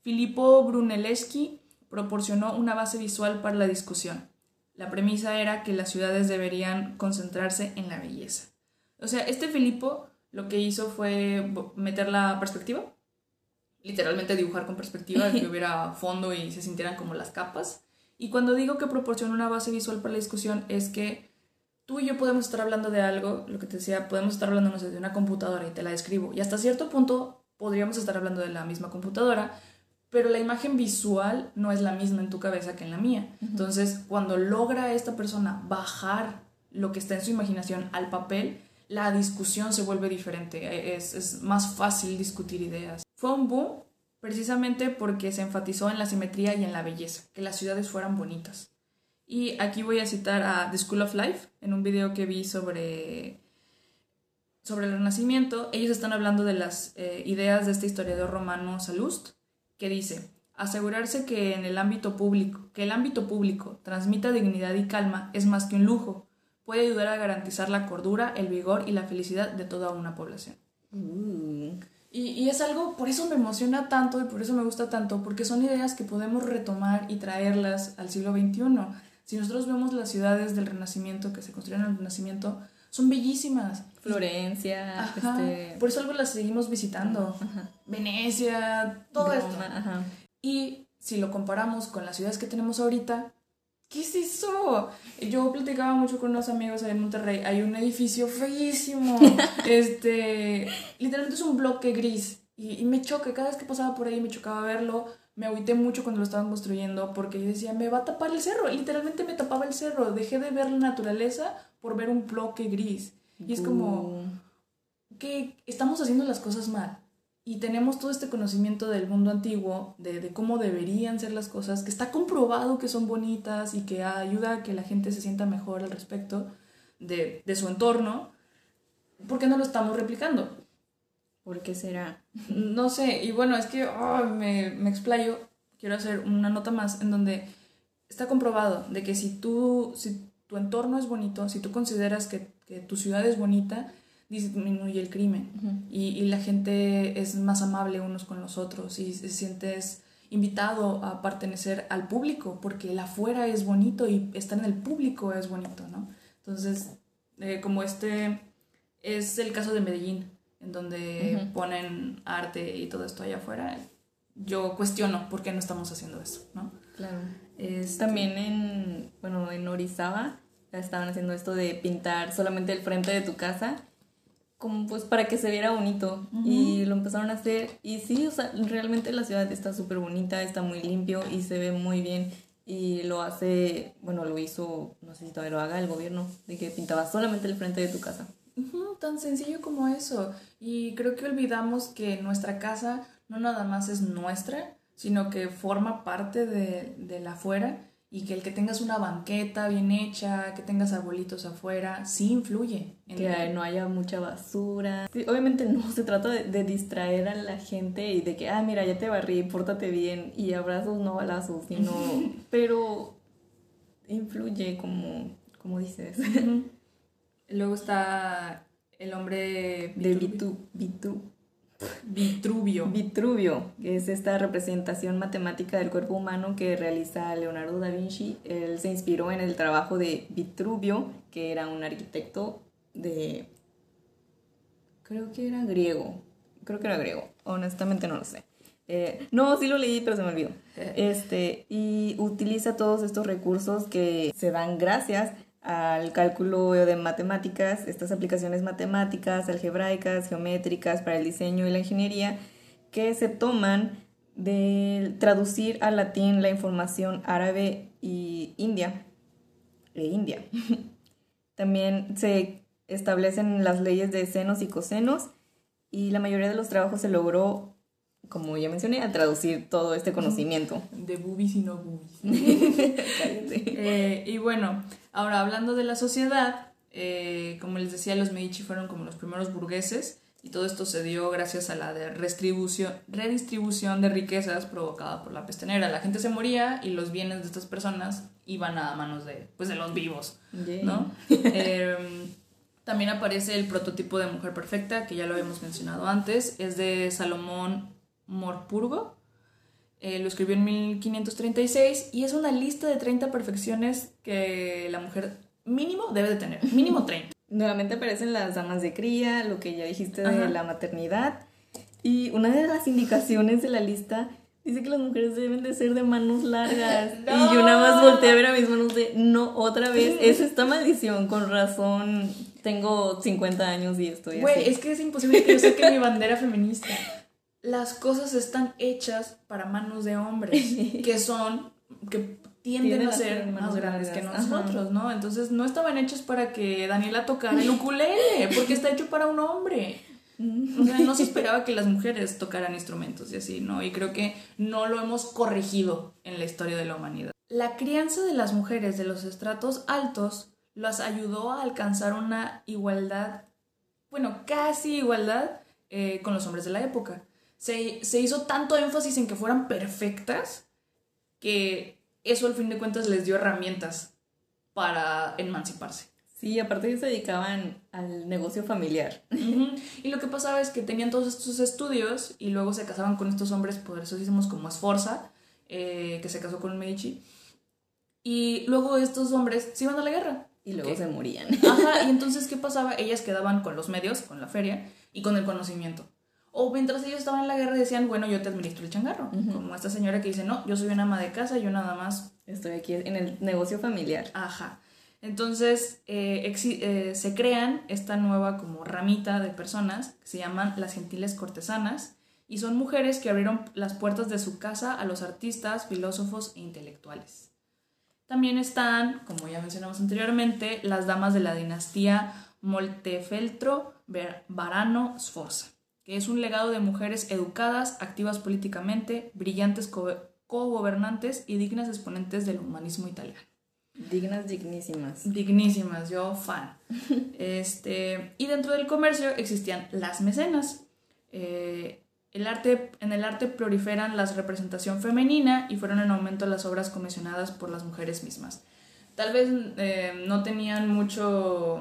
[SPEAKER 2] Filippo Brunelleschi proporcionó una base visual para la discusión. La premisa era que las ciudades deberían concentrarse en la belleza. O sea, este Filipo lo que hizo fue meter la perspectiva, literalmente dibujar con perspectiva, que hubiera fondo y se sintieran como las capas. Y cuando digo que proporciona una base visual para la discusión es que tú y yo podemos estar hablando de algo, lo que te decía, podemos estar hablando de una computadora y te la describo. Y hasta cierto punto podríamos estar hablando de la misma computadora, pero la imagen visual no es la misma en tu cabeza que en la mía. Entonces, cuando logra esta persona bajar lo que está en su imaginación al papel, la discusión se vuelve diferente, es, es más fácil discutir ideas. Fue un boom precisamente porque se enfatizó en la simetría y en la belleza, que las ciudades fueran bonitas. Y aquí voy a citar a The School of Life en un video que vi sobre, sobre el Renacimiento. Ellos están hablando de las eh, ideas de este historiador romano Salust, que dice, asegurarse que en el ámbito público, que el ámbito público transmita dignidad y calma es más que un lujo, puede ayudar a garantizar la cordura, el vigor y la felicidad de toda una población.
[SPEAKER 1] Uh.
[SPEAKER 2] Y, y, es algo, por eso me emociona tanto y por eso me gusta tanto, porque son ideas que podemos retomar y traerlas al siglo XXI. Si nosotros vemos las ciudades del Renacimiento, que se construyeron en el Renacimiento, son bellísimas.
[SPEAKER 1] Florencia,
[SPEAKER 2] este... por eso algo las seguimos visitando.
[SPEAKER 1] Ajá.
[SPEAKER 2] Venecia, todo
[SPEAKER 1] Roma,
[SPEAKER 2] esto.
[SPEAKER 1] ajá.
[SPEAKER 2] Y si lo comparamos con las ciudades que tenemos ahorita, ¿qué es eso? Yo platicaba mucho con unos amigos ahí en Monterrey. Hay un edificio feísimo. este, literalmente es un bloque gris. Y, y, me choca, cada vez que pasaba por ahí me chocaba verlo. Me agüité mucho cuando lo estaban construyendo porque yo decía, me va a tapar el cerro. Literalmente me tapaba el cerro. Dejé de ver la naturaleza por ver un bloque gris. Y es como que estamos haciendo las cosas mal y tenemos todo este conocimiento del mundo antiguo, de, de, cómo deberían ser las cosas, que está comprobado que son bonitas y que ayuda a que la gente se sienta mejor al respecto de, de su entorno, ¿por qué no lo estamos replicando?
[SPEAKER 1] ¿Por qué será?
[SPEAKER 2] No sé, y bueno, es que oh, me, me explayo, quiero hacer una nota más en donde está comprobado de que si tú, si tu entorno es bonito, si tú consideras que, que tu ciudad es bonita, disminuye el crimen uh -huh. y, y, la gente es más amable unos con los otros y se sientes invitado a pertenecer al público porque el afuera es bonito y estar en el público es bonito, ¿no? Entonces, eh, como este es el caso de Medellín, en donde uh -huh. ponen arte y todo esto allá afuera, yo cuestiono por qué no estamos haciendo eso, ¿no?
[SPEAKER 1] Claro. Es también en, bueno, en Orizaba estaban haciendo esto de pintar solamente el frente de tu casa como pues para que se viera bonito. Uh -huh. y lo empezaron a hacer. Y sí, o sea, realmente la ciudad está súper bonita, está muy limpio y se ve muy bien. Y lo hace, bueno, lo hizo, no sé si todavía lo haga el gobierno, de que pintaba solamente el frente de tu casa.
[SPEAKER 2] Uh -huh, tan sencillo como eso. Y creo que olvidamos que nuestra casa no nada más es nuestra, sino que forma parte de, de la afuera y que el que tengas una banqueta bien hecha, que tengas arbolitos afuera, sí influye.
[SPEAKER 1] En que el... no haya mucha basura. Sí, obviamente no se trata de, de, distraer a la gente y de que, ah, mira, ya te barrí, pórtate bien y abrazos, no balazos, sino... pero influye como, como dices.
[SPEAKER 2] Luego está el hombre...
[SPEAKER 1] De Vitu, Vitu.
[SPEAKER 2] Vitruvio.
[SPEAKER 1] Vitruvio, que es esta representación matemática del cuerpo humano que realiza Leonardo da Vinci. Él se inspiró en el trabajo de Vitruvio, que era un arquitecto de... Creo que era griego. Creo que era griego. Honestamente no lo sé. Eh, no, sí lo leí, pero se me olvidó. Este, y utiliza todos estos recursos que se dan gracias al cálculo de matemáticas, estas aplicaciones matemáticas, algebraicas, geométricas para el diseño y la ingeniería, que se toman de traducir al latín la información árabe y india, e india. También se establecen las leyes de senos y cosenos y la mayoría de los trabajos se logró como ya mencioné, a traducir todo este conocimiento.
[SPEAKER 2] De boobies y no boobies. eh, y bueno, ahora hablando de la sociedad, eh, como les decía, los Medici fueron como los primeros burgueses y todo esto se dio gracias a la de redistribución, redistribución de riquezas provocada por la peste negra. La gente se moría y los bienes de estas personas iban a manos de, pues, de los vivos, yeah. ¿no? eh, también aparece el prototipo de mujer perfecta, que ya lo habíamos mencionado antes, es de Salomón Morpurgo. Eh, lo escribió en 1536 y es una lista de 30 perfecciones que la mujer mínimo debe de tener. Mínimo 30.
[SPEAKER 1] Nuevamente aparecen las damas de cría, lo que ya dijiste de Ajá. la maternidad. Y una de las indicaciones de la lista dice que las mujeres deben de ser de manos largas. no. Y yo nada más volteé a ver a mis manos de, no, otra vez, es esta maldición, con razón. Tengo 50 años y estoy
[SPEAKER 2] Güey,
[SPEAKER 1] así.
[SPEAKER 2] es que es imposible que yo saque mi bandera feminista las cosas están hechas para manos de hombres, que son, que tienden, a ser más grandes que nosotros, ¿no? Entonces no estaban hechos para que Daniela tocara el ukulele, porque está hecho para un hombre. O sea, no se esperaba que las mujeres tocaran instrumentos y así, ¿no? Y creo que no lo hemos corregido en la historia de la humanidad. La crianza de las mujeres de los estratos altos las ayudó a alcanzar una igualdad, bueno, casi igualdad eh, con los hombres de la época. Se, se hizo tanto énfasis en que fueran perfectas que eso al fin de cuentas les dio herramientas para emanciparse.
[SPEAKER 1] Sí, aparte se dedicaban al negocio familiar.
[SPEAKER 2] Y lo que pasaba es que tenían todos estos estudios y luego se casaban con estos hombres poderosísimos como Esforza, eh, que se casó con Medici. Y luego estos hombres se iban a la guerra.
[SPEAKER 1] Y luego se morían.
[SPEAKER 2] Ajá, y entonces, ¿qué pasaba? Ellas quedaban con los medios, con la feria y con el conocimiento. O mientras ellos estaban en la guerra decían, bueno, yo te administro el changarro. Como esta señora que dice, no, yo soy una ama de casa, yo nada más...
[SPEAKER 1] Estoy aquí en el negocio familiar.
[SPEAKER 2] Ajá. Entonces eh, eh, se crean esta nueva como ramita de personas que se llaman las gentiles cortesanas y son mujeres que abrieron las puertas de su casa a los artistas, filósofos e intelectuales. También están, como ya mencionamos anteriormente, las damas de la dinastía Moltefeltro Varano Sforza que es un legado de mujeres educadas, activas políticamente, brillantes co-gobernantes y dignas exponentes del humanismo italiano.
[SPEAKER 1] Dignas, dignísimas.
[SPEAKER 2] Dignísimas, yo fan. este, y dentro del comercio existían las mecenas. Eh, el arte, en el arte proliferan la representación femenina y fueron en aumento las obras comisionadas por las mujeres mismas. Tal vez eh, no tenían mucho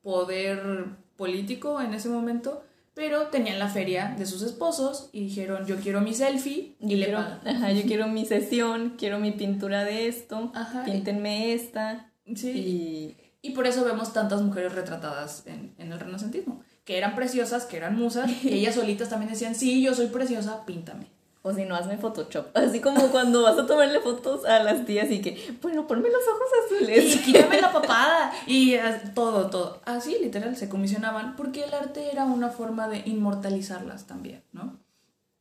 [SPEAKER 2] poder político en ese momento, pero tenían la feria de sus esposos y dijeron, yo quiero mi selfie y le
[SPEAKER 1] quiero, Ajá, yo quiero mi sesión, quiero mi pintura de esto, ajá, píntenme esta.
[SPEAKER 2] Sí. Y... por eso vemos tantas mujeres retratadas en, en el renacentismo, que eran preciosas, que eran musas, y ellas solitas también decían, sí, yo soy preciosa, píntame.
[SPEAKER 1] O si no, hazme Photoshop. Así como cuando vas a tomarle fotos a las tías y que, bueno, ponme los ojos azules.
[SPEAKER 2] Y quítame la papada. Y todo, todo. Así, literal, se comisionaban porque el arte era una forma de inmortalizarlas también, ¿no?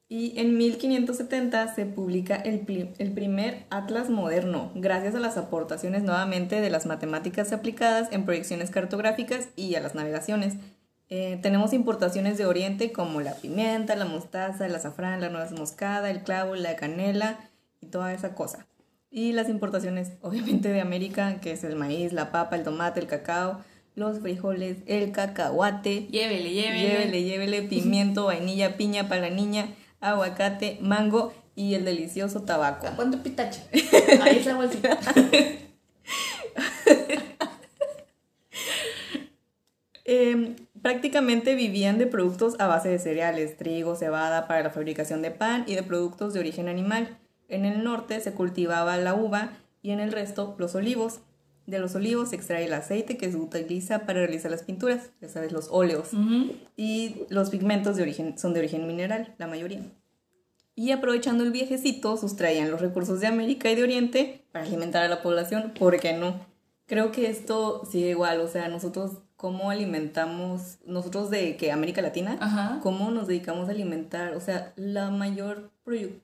[SPEAKER 1] Y en 1570 se publica el, el primer Atlas moderno, gracias a las aportaciones nuevamente de las matemáticas aplicadas en proyecciones cartográficas y a las navegaciones. Eh, tenemos importaciones de Oriente como la pimienta, la mostaza, el azafrán, la nuez moscada, el clavo, la canela y toda esa cosa. Y las importaciones, obviamente, de América, que es el maíz, la papa, el tomate, el cacao, los frijoles, el cacahuate.
[SPEAKER 2] Llévele, llévele.
[SPEAKER 1] Llévele, llévele, pimiento, vainilla, piña para la niña, aguacate, mango y el delicioso tabaco.
[SPEAKER 2] ¿Cuánto pitache? Ahí es la bolsita.
[SPEAKER 1] eh, Prácticamente vivían de productos a base de cereales, trigo, cebada para la fabricación de pan y de productos de origen animal. En el norte se cultivaba la uva y en el resto los olivos. De los olivos se extrae el aceite que se utiliza para realizar las pinturas, ya sabes, los óleos. Y los pigmentos de origen, son de origen mineral, la mayoría. Y aprovechando el viejecito, sustraían los recursos de América y de Oriente para alimentar a la población, ¿por qué no? Creo que esto sigue igual, o sea, nosotros cómo alimentamos, nosotros de que América Latina, cómo nos dedicamos a alimentar, o sea, la mayor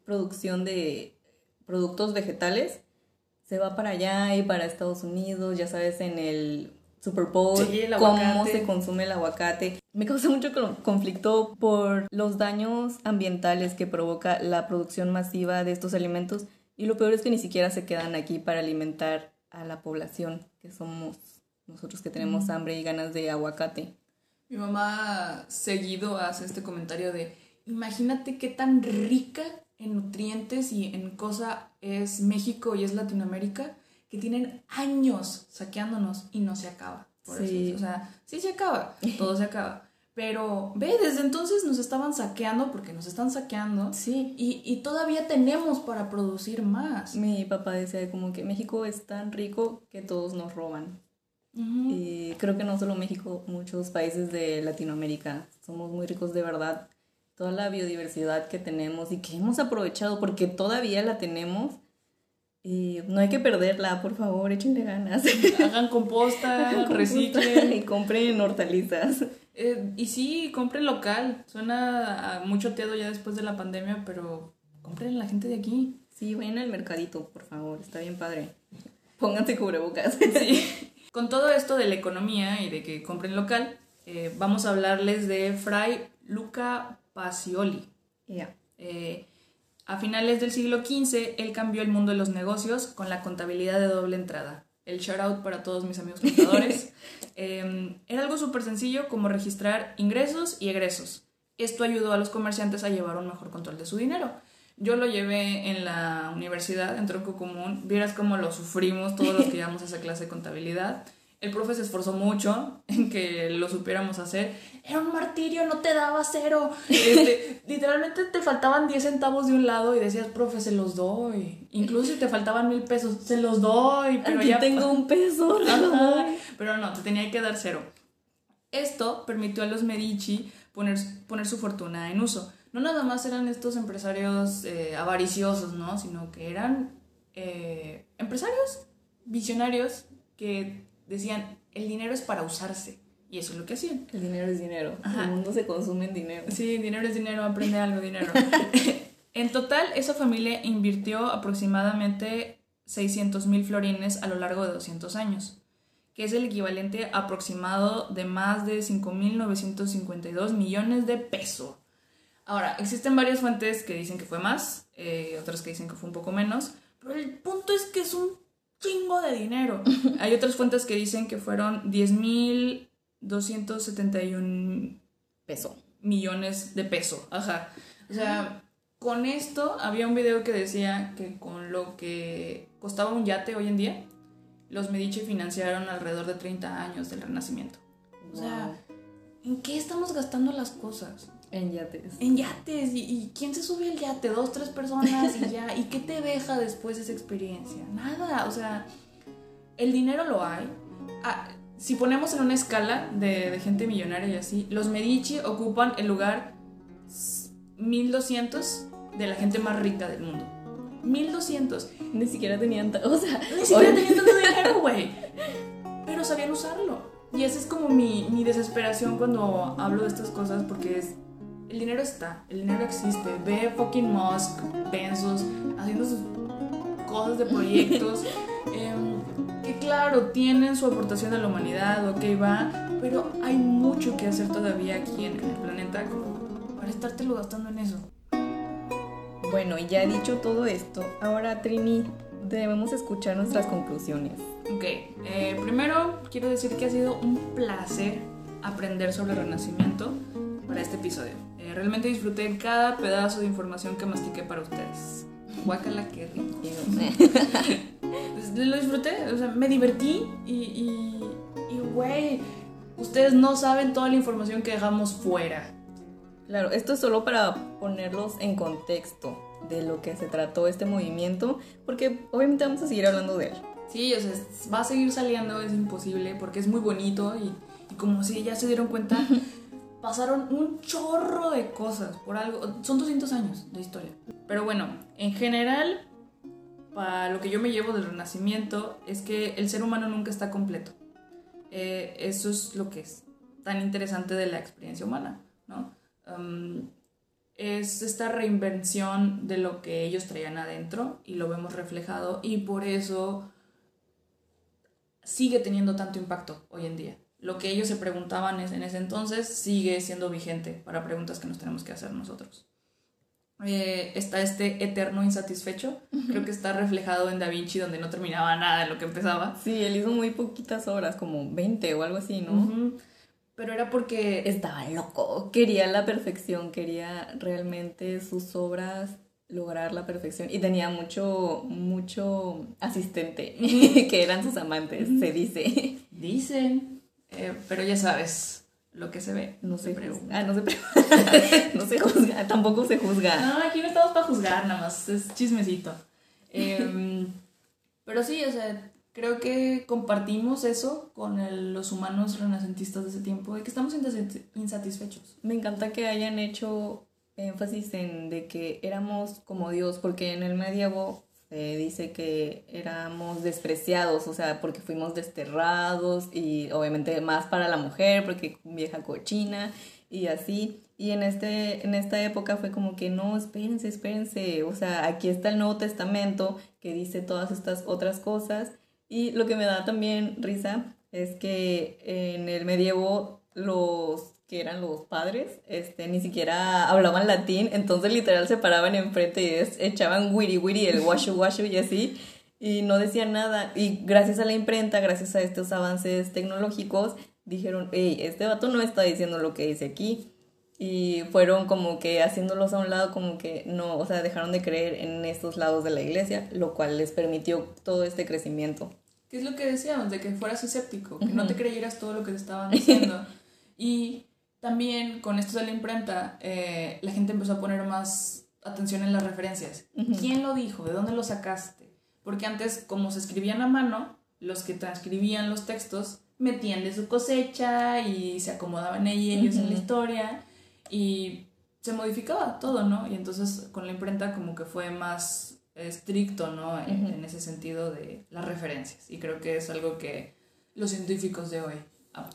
[SPEAKER 1] producción de productos vegetales se va para allá y para Estados Unidos, ya sabes, en el Super Bowl, cómo se consume el aguacate. Me causa mucho conflicto por los daños ambientales que provoca la producción masiva de estos alimentos y lo peor es que ni siquiera se quedan aquí para alimentar a la población que somos nosotros que tenemos hambre y ganas de aguacate.
[SPEAKER 2] Mi mamá seguido hace este comentario de, imagínate qué tan rica en nutrientes y en cosa es México y es Latinoamérica, que tienen años saqueándonos y no se acaba. Por sí. o sea, sí se acaba, todo se acaba. Pero ve, desde entonces nos estaban saqueando porque nos están saqueando.
[SPEAKER 1] Sí.
[SPEAKER 2] Y, y, todavía tenemos para producir más.
[SPEAKER 1] Mi papá decía como que México es tan rico que todos nos roban. Y creo que no solo México, muchos países de Latinoamérica somos muy ricos de verdad. Toda la biodiversidad que tenemos y que hemos aprovechado porque todavía la tenemos. Y no hay que perderla, por favor, échenle ganas.
[SPEAKER 2] Hagan composta, reciclen.
[SPEAKER 1] Y compren hortalizas.
[SPEAKER 2] Eh, y sí, compren local. Suena a mucho teado ya después de la pandemia, pero compren la gente de aquí.
[SPEAKER 1] Sí, vayan al mercadito, por favor, está bien padre. Pónganse cubrebocas.
[SPEAKER 2] Sí. Con todo esto de la economía y de que compren local, eh, vamos a hablarles de Fray Luca Pacioli.
[SPEAKER 1] Ya.
[SPEAKER 2] Eh, a finales del siglo XV, él cambió el mundo de los negocios con la contabilidad de doble entrada. El shout out para todos mis amigos contadores. Eh, era algo súper sencillo como registrar ingresos y egresos. Esto ayudó a los comerciantes a llevar un mejor control de su dinero. Yo lo llevé en la universidad, en tronco común. Vieras cómo lo sufrimos todos los que llevamos a esa clase de contabilidad. El profe se esforzó mucho en que lo supiéramos hacer. Era un martirio, no te daba cero. Este, literalmente te faltaban 10 centavos de un lado y decías, profe, se los doy. Incluso si te faltaban mil pesos, se los doy. Pero
[SPEAKER 1] Aquí
[SPEAKER 2] ya
[SPEAKER 1] tengo un peso.
[SPEAKER 2] Ajá, pero no, te tenía que dar cero. Esto permitió a los Medici poner, poner su fortuna en uso. No nada más eran estos empresarios eh, avariciosos, ¿no? Sino que eran eh, empresarios visionarios que decían, el dinero es para usarse. Y eso es lo que hacían.
[SPEAKER 1] El dinero es dinero.
[SPEAKER 2] Ajá.
[SPEAKER 1] El mundo se consume en dinero.
[SPEAKER 2] Sí, dinero es dinero, aprende algo, dinero. en total, esa familia invirtió aproximadamente 600 mil florines a lo largo de 200 años, que es el equivalente aproximado de más de 5.952 millones de pesos. Ahora, existen varias fuentes que dicen que fue más, eh, otras que dicen que fue un poco menos, pero el punto es que es un chingo de dinero. Hay otras fuentes que dicen que fueron 10.271
[SPEAKER 1] Peso.
[SPEAKER 2] millones de peso. Ajá. O sea, con esto había un video que decía que con lo que costaba un yate hoy en día, los Medici financiaron alrededor de 30 años del Renacimiento. O sea, ¿en qué estamos gastando las cosas?
[SPEAKER 1] En yates.
[SPEAKER 2] En yates. ¿Y, y quién se sube al yate? Dos, tres personas y ya. ¿Y qué te deja después esa experiencia? Nada. O sea, el dinero lo hay. Ah, si ponemos en una escala de, de gente millonaria y así, los Medici ocupan el lugar 1200 de la gente más rica del mundo. 1200.
[SPEAKER 1] Ni siquiera tenían. O sea,
[SPEAKER 2] Ni siquiera tenían tanto dinero, güey. Pero sabían usarlo. Y esa es como mi, mi desesperación cuando hablo de estas cosas porque es... El dinero está, el dinero existe. Ve fucking Musk, Benzos, haciendo sus cosas de proyectos. em, que claro, tienen su aportación a la humanidad, ok, va. Pero hay mucho que hacer todavía aquí en, en el planeta como para estártelo gastando en eso.
[SPEAKER 1] Bueno, y ya dicho todo esto, ahora Trini, debemos escuchar nuestras conclusiones.
[SPEAKER 2] Ok, eh, primero quiero decir que ha sido un placer aprender sobre el Renacimiento para este episodio. Eh, realmente disfruté cada pedazo de información que mastiqué para ustedes. Guácala, qué rico. Pues, lo disfruté, o sea, me divertí y, y, y, güey, ustedes no saben toda la información que dejamos fuera.
[SPEAKER 1] Claro, esto es solo para ponerlos en contexto de lo que se trató este movimiento, porque obviamente vamos a seguir hablando de él.
[SPEAKER 2] Sí, o sea, va a seguir saliendo, es imposible, porque es muy bonito y, y como si ya se dieron cuenta, pasaron un chorro de cosas por algo. Son 200 años de historia. Pero bueno, en general, para lo que yo me llevo del Renacimiento es que el ser humano nunca está completo. Eh, eso es lo que es tan interesante de la experiencia humana, ¿no? Um, es esta reinvención de lo que ellos traían adentro y lo vemos reflejado y por eso sigue teniendo tanto impacto hoy en día. Lo que ellos se preguntaban en ese entonces sigue siendo vigente para preguntas que nos tenemos que hacer nosotros. Eh, está este eterno insatisfecho, creo que está reflejado en Da Vinci donde no terminaba nada de lo que empezaba.
[SPEAKER 1] Sí, él hizo muy poquitas obras, como 20 o algo así, ¿no?
[SPEAKER 2] Ujú. Pero era porque
[SPEAKER 1] Estaba loco, quería la perfección, quería realmente sus obras lograr la perfección y tenía mucho, mucho asistente que eran sus amantes, se dice.
[SPEAKER 2] dicen, eh, pero ya sabes, lo que se ve
[SPEAKER 1] No se
[SPEAKER 2] pregunta.
[SPEAKER 1] Ah, no se pregunta. no se juzga, tampoco se juzga.
[SPEAKER 2] No, aquí no estamos para juzgar, nada más, es chismecito. Em, pero sí, o sea, creo que compartimos eso con el- los humanos renacentistas de ese tiempo, de que estamos insatis- insatisfechos.
[SPEAKER 1] Me encanta que hayan hecho énfasis en de que éramos como Dios, porque en el medievo se dice que éramos despreciados, o sea, porque fuimos desterrados y obviamente más para la mujer, porque vieja cochina y así. Y en, este, en esta época fue como que no, espérense, espérense. O sea, aquí está el Nuevo Testamento que dice todas estas otras cosas. Y lo que me da también risa es que en el medievo los que eran los padres, este, ni siquiera hablaban latín, entonces literal se paraban enfrente y echaban wiri wiri, el washu washu y así, y no decían nada. Y gracias a la imprenta, gracias a estos avances tecnológicos, dijeron, hey, este vato no está diciendo lo que dice aquí y fueron como que haciéndolos a un lado como que no, o sea, dejaron de creer en estos lados de la iglesia, lo cual les permitió todo este crecimiento.
[SPEAKER 2] ¿Qué es lo que decíamos? De que fueras escéptico, que no te creyeras todo lo que te estaban diciendo. y también con esto de la imprenta, eh, la gente empezó a poner más atención en las referencias. ¿Quién lo dijo? ¿De dónde lo sacaste? Porque antes, como se escribían a mano, los que transcribían los textos metían de su cosecha y se acomodaban ellos en la historia y se modificaba todo, ¿no? Y entonces con la imprenta como que fue más estricto, ¿no? En, ese sentido de las referencias. Y creo que es algo que los científicos de hoy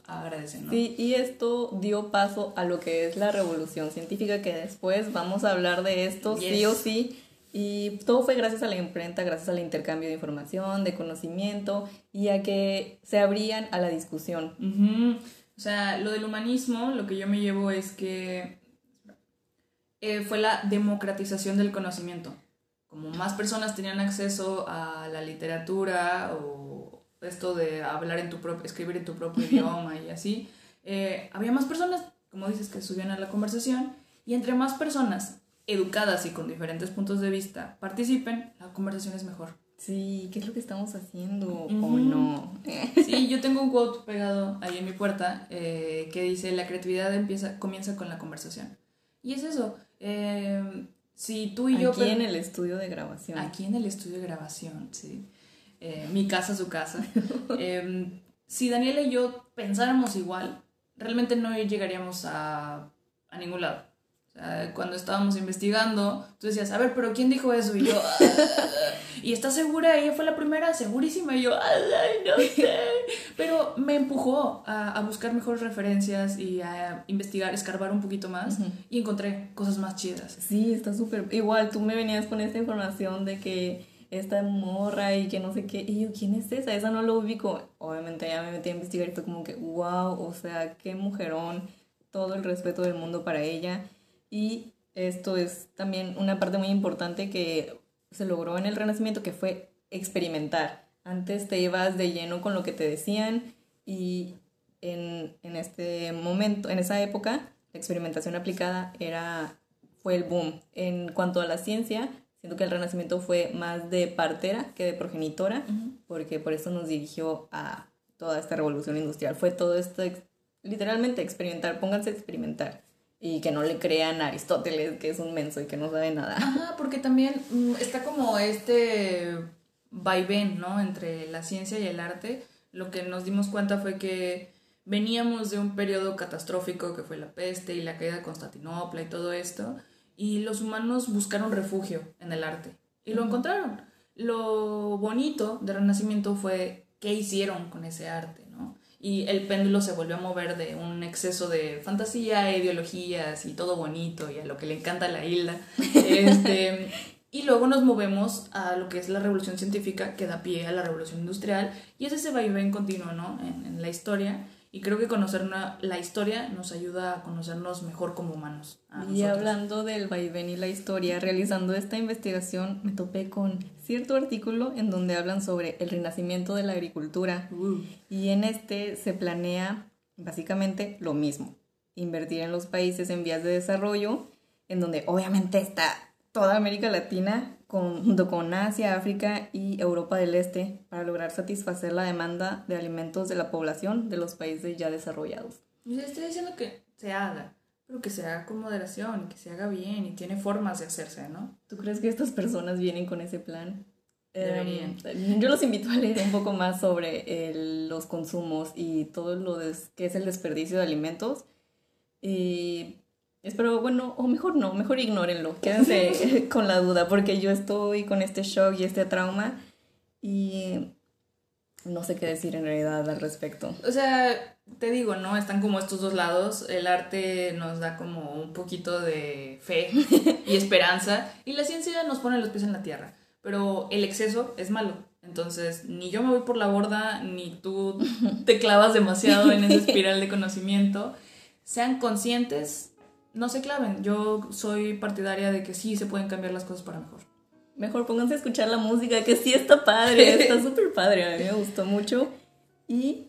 [SPEAKER 2] agradecen, ¿no?
[SPEAKER 1] Sí, y esto dio paso a lo que es la revolución científica, que después vamos a hablar de esto sí o sí. Y todo fue gracias a la imprenta, gracias al intercambio de información, de conocimiento y a que se abrían a la discusión.
[SPEAKER 2] O sea, lo del humanismo, lo que yo me llevo es que eh, fue la democratización del conocimiento. Como más personas tenían acceso a la literatura o esto de hablar en tu propio, escribir en tu propio idioma y así, eh, había más personas, como dices, que subían a la conversación y entre más personas educadas y con diferentes puntos de vista participen, la conversación es mejor.
[SPEAKER 1] Sí, ¿qué es lo que estamos haciendo o no?
[SPEAKER 2] Sí, yo tengo un quote pegado ahí en mi puerta eh, que dice, la creatividad empieza, comienza con la conversación. Y es eso. Eh, si tú y
[SPEAKER 1] yo...
[SPEAKER 2] Aquí
[SPEAKER 1] en el estudio de grabación.
[SPEAKER 2] Aquí en el estudio de grabación, sí. Eh, mi casa, su casa. Em, si Daniela y yo pensáramos igual, realmente no llegaríamos a, a ningún lado cuando estábamos investigando, tú decías, a ver, pero ¿quién dijo eso? Y yo, ah, ¿y estás segura? Ella fue la primera, segurísima. Y yo, ay, no sé. Pero me empujó a, buscar mejores referencias y a investigar, escarbar un poquito más. Y encontré cosas más chidas.
[SPEAKER 1] Sí, está súper. Igual tú me venías con esta información de que esta morra y que no sé qué. Y yo, ¿quién es esa? Esa no lo ubico. Obviamente ya me metí a investigar y fue como que, wow, o sea, qué mujerón. Todo el respeto del mundo para ella. Y esto es también una parte muy importante que se logró en el Renacimiento, que fue experimentar. Antes te ibas de lleno con lo que te decían y en, en este momento, en esa época, la experimentación aplicada era, fue el boom. En cuanto a la ciencia, siento que el Renacimiento fue más de partera que de progenitora, porque por eso nos dirigió a toda esta revolución industrial. Fue todo esto, literalmente experimentar, pónganse a experimentar y que no le crean a Aristóteles, que es un menso y que no sabe nada.
[SPEAKER 2] Ajá, porque también mm, está como este vaivén, ¿no? Entre la ciencia y el arte. Lo que nos dimos cuenta fue que veníamos de un periodo catastrófico que fue la peste y la caída de Constantinopla y todo esto, y los humanos buscaron refugio en el arte y lo encontraron. Lo bonito del Renacimiento fue qué hicieron con ese arte, ¿no? y el péndulo se volvió a mover de un exceso de fantasía, ideologías y todo bonito y a lo que le encanta la isla. Este, y luego nos movemos a lo que es la revolución científica que da pie a la revolución industrial y es ese vaivén continuo ¿no? en, en la historia y creo que conocer la historia nos ayuda a conocernos mejor como humanos.
[SPEAKER 1] y hablando del vaivén y la historia, realizando esta investigación me topé con cierto artículo en donde hablan sobre el renacimiento de la agricultura. Uh. Y en este se planea básicamente lo mismo, invertir en los países en vías de desarrollo, en donde obviamente está toda América Latina junto con Asia, África y Europa del Este para lograr satisfacer la demanda de alimentos de la población de los países ya desarrollados.
[SPEAKER 2] Yo estoy diciendo que se haga, pero que se haga con moderación, que se haga bien y tiene formas de hacerse, ¿no?
[SPEAKER 1] ¿Tú crees que estas personas vienen con ese plan?
[SPEAKER 2] Deberían.
[SPEAKER 1] Em, yo los invito a leer un poco más sobre los consumos y todo lo que es el desperdicio de alimentos. Y Espero, bueno, o mejor no, mejor ignórenlo, quédense con la duda, porque yo estoy con este shock y este trauma y no sé qué decir en realidad al respecto.
[SPEAKER 2] O sea, te digo, ¿no? Están como estos dos lados. El arte nos da como un poquito de fe y esperanza y la ciencia nos pone los pies en la tierra. Pero el exceso es malo. Entonces, ni yo me voy por la borda, ni tú te clavas demasiado en esa espiral de conocimiento. Sean conscientes, no se claven. Yo soy partidaria de que sí se pueden cambiar las cosas para mejor.
[SPEAKER 1] Mejor pónganse a escuchar la música, que sí está padre, está súper padre, a mí me gustó mucho. Y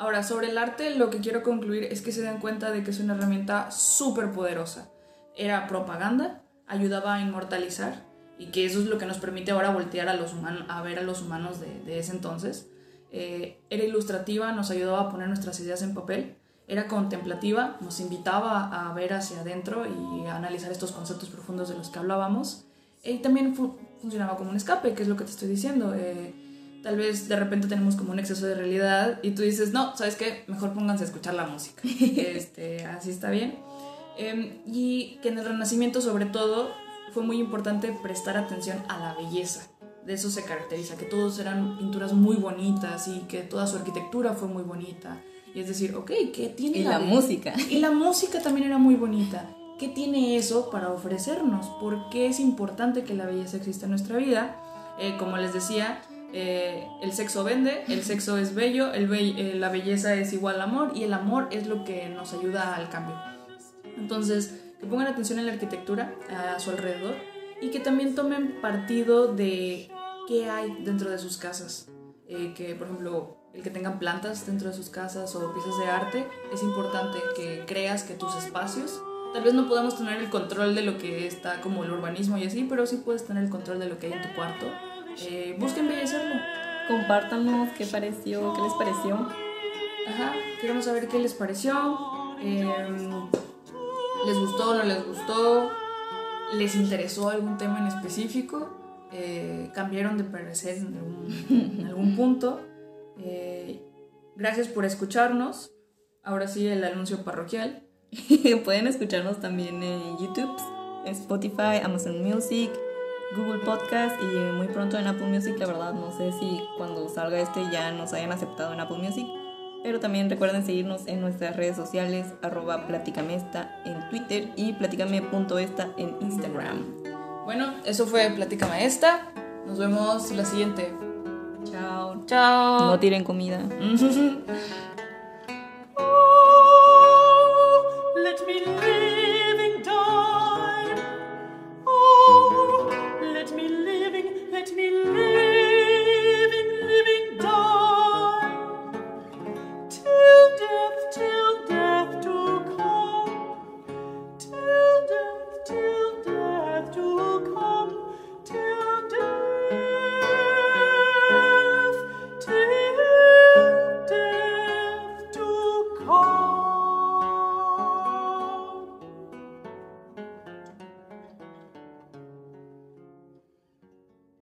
[SPEAKER 2] Ahora, sobre el arte, lo que quiero concluir es que se den cuenta de que es una herramienta súper poderosa. Era propaganda, ayudaba a inmortalizar, y que eso es lo que nos permite ahora voltear a, los humanos, a ver a los humanos de, ese entonces. Eh, era ilustrativa, nos ayudaba a poner nuestras ideas en papel. Era contemplativa, nos invitaba a ver hacia adentro y a analizar estos conceptos profundos de los que hablábamos. Y también funcionaba como un escape, que es lo que te estoy diciendo. Eh, tal vez de repente tenemos como un exceso de realidad y tú dices, no, ¿sabes qué? Mejor pónganse a escuchar la música. este, así está bien. Em, y que en el Renacimiento sobre todo fue muy importante prestar atención a la belleza. De eso se caracteriza, que todos eran pinturas muy bonitas y que toda su arquitectura fue muy bonita. Y es decir, ok, ¿qué tiene
[SPEAKER 1] y la música?
[SPEAKER 2] Y la música también era muy bonita. ¿Qué tiene eso para ofrecernos? ¿Por qué es importante que la belleza exista en nuestra vida? Eh, como les decía, eh, el sexo vende, el sexo es bello, el eh, la belleza es igual amor y el amor es lo que nos ayuda al cambio. Entonces, que pongan atención en la arquitectura a su alrededor y que también tomen partido de qué hay dentro de sus casas. Eh, que, por ejemplo, el que tengan plantas dentro de sus casas o piezas de arte, es importante que creas que tus espacios, tal vez no podamos tener el control de lo que está como el urbanismo y así, pero sí puedes tener el control de lo que hay en tu cuarto eh, busquen embellecerlo.
[SPEAKER 1] Compártanos qué pareció, qué les pareció.
[SPEAKER 2] Ajá, queremos saber qué les pareció. Em, ¿Les gustó o no les gustó? ¿Les interesó algún tema en específico? Eh, ¿Cambiaron de parecer en algún, punto? Eh, gracias por escucharnos. Ahora sí, el anuncio parroquial.
[SPEAKER 1] Pueden escucharnos también en YouTube, Spotify, Amazon Music, Google Podcast y muy pronto en Apple Music. La verdad, no sé si cuando salga este ya nos hayan aceptado en Apple Music. Pero también recuerden seguirnos en nuestras redes sociales, arroba platicamesta en Twitter y platicame.esta en Instagram.
[SPEAKER 2] Bueno, eso fue Platicame Esta. Nos vemos la siguiente.
[SPEAKER 1] Chao.
[SPEAKER 2] Chao.
[SPEAKER 1] No tiren comida.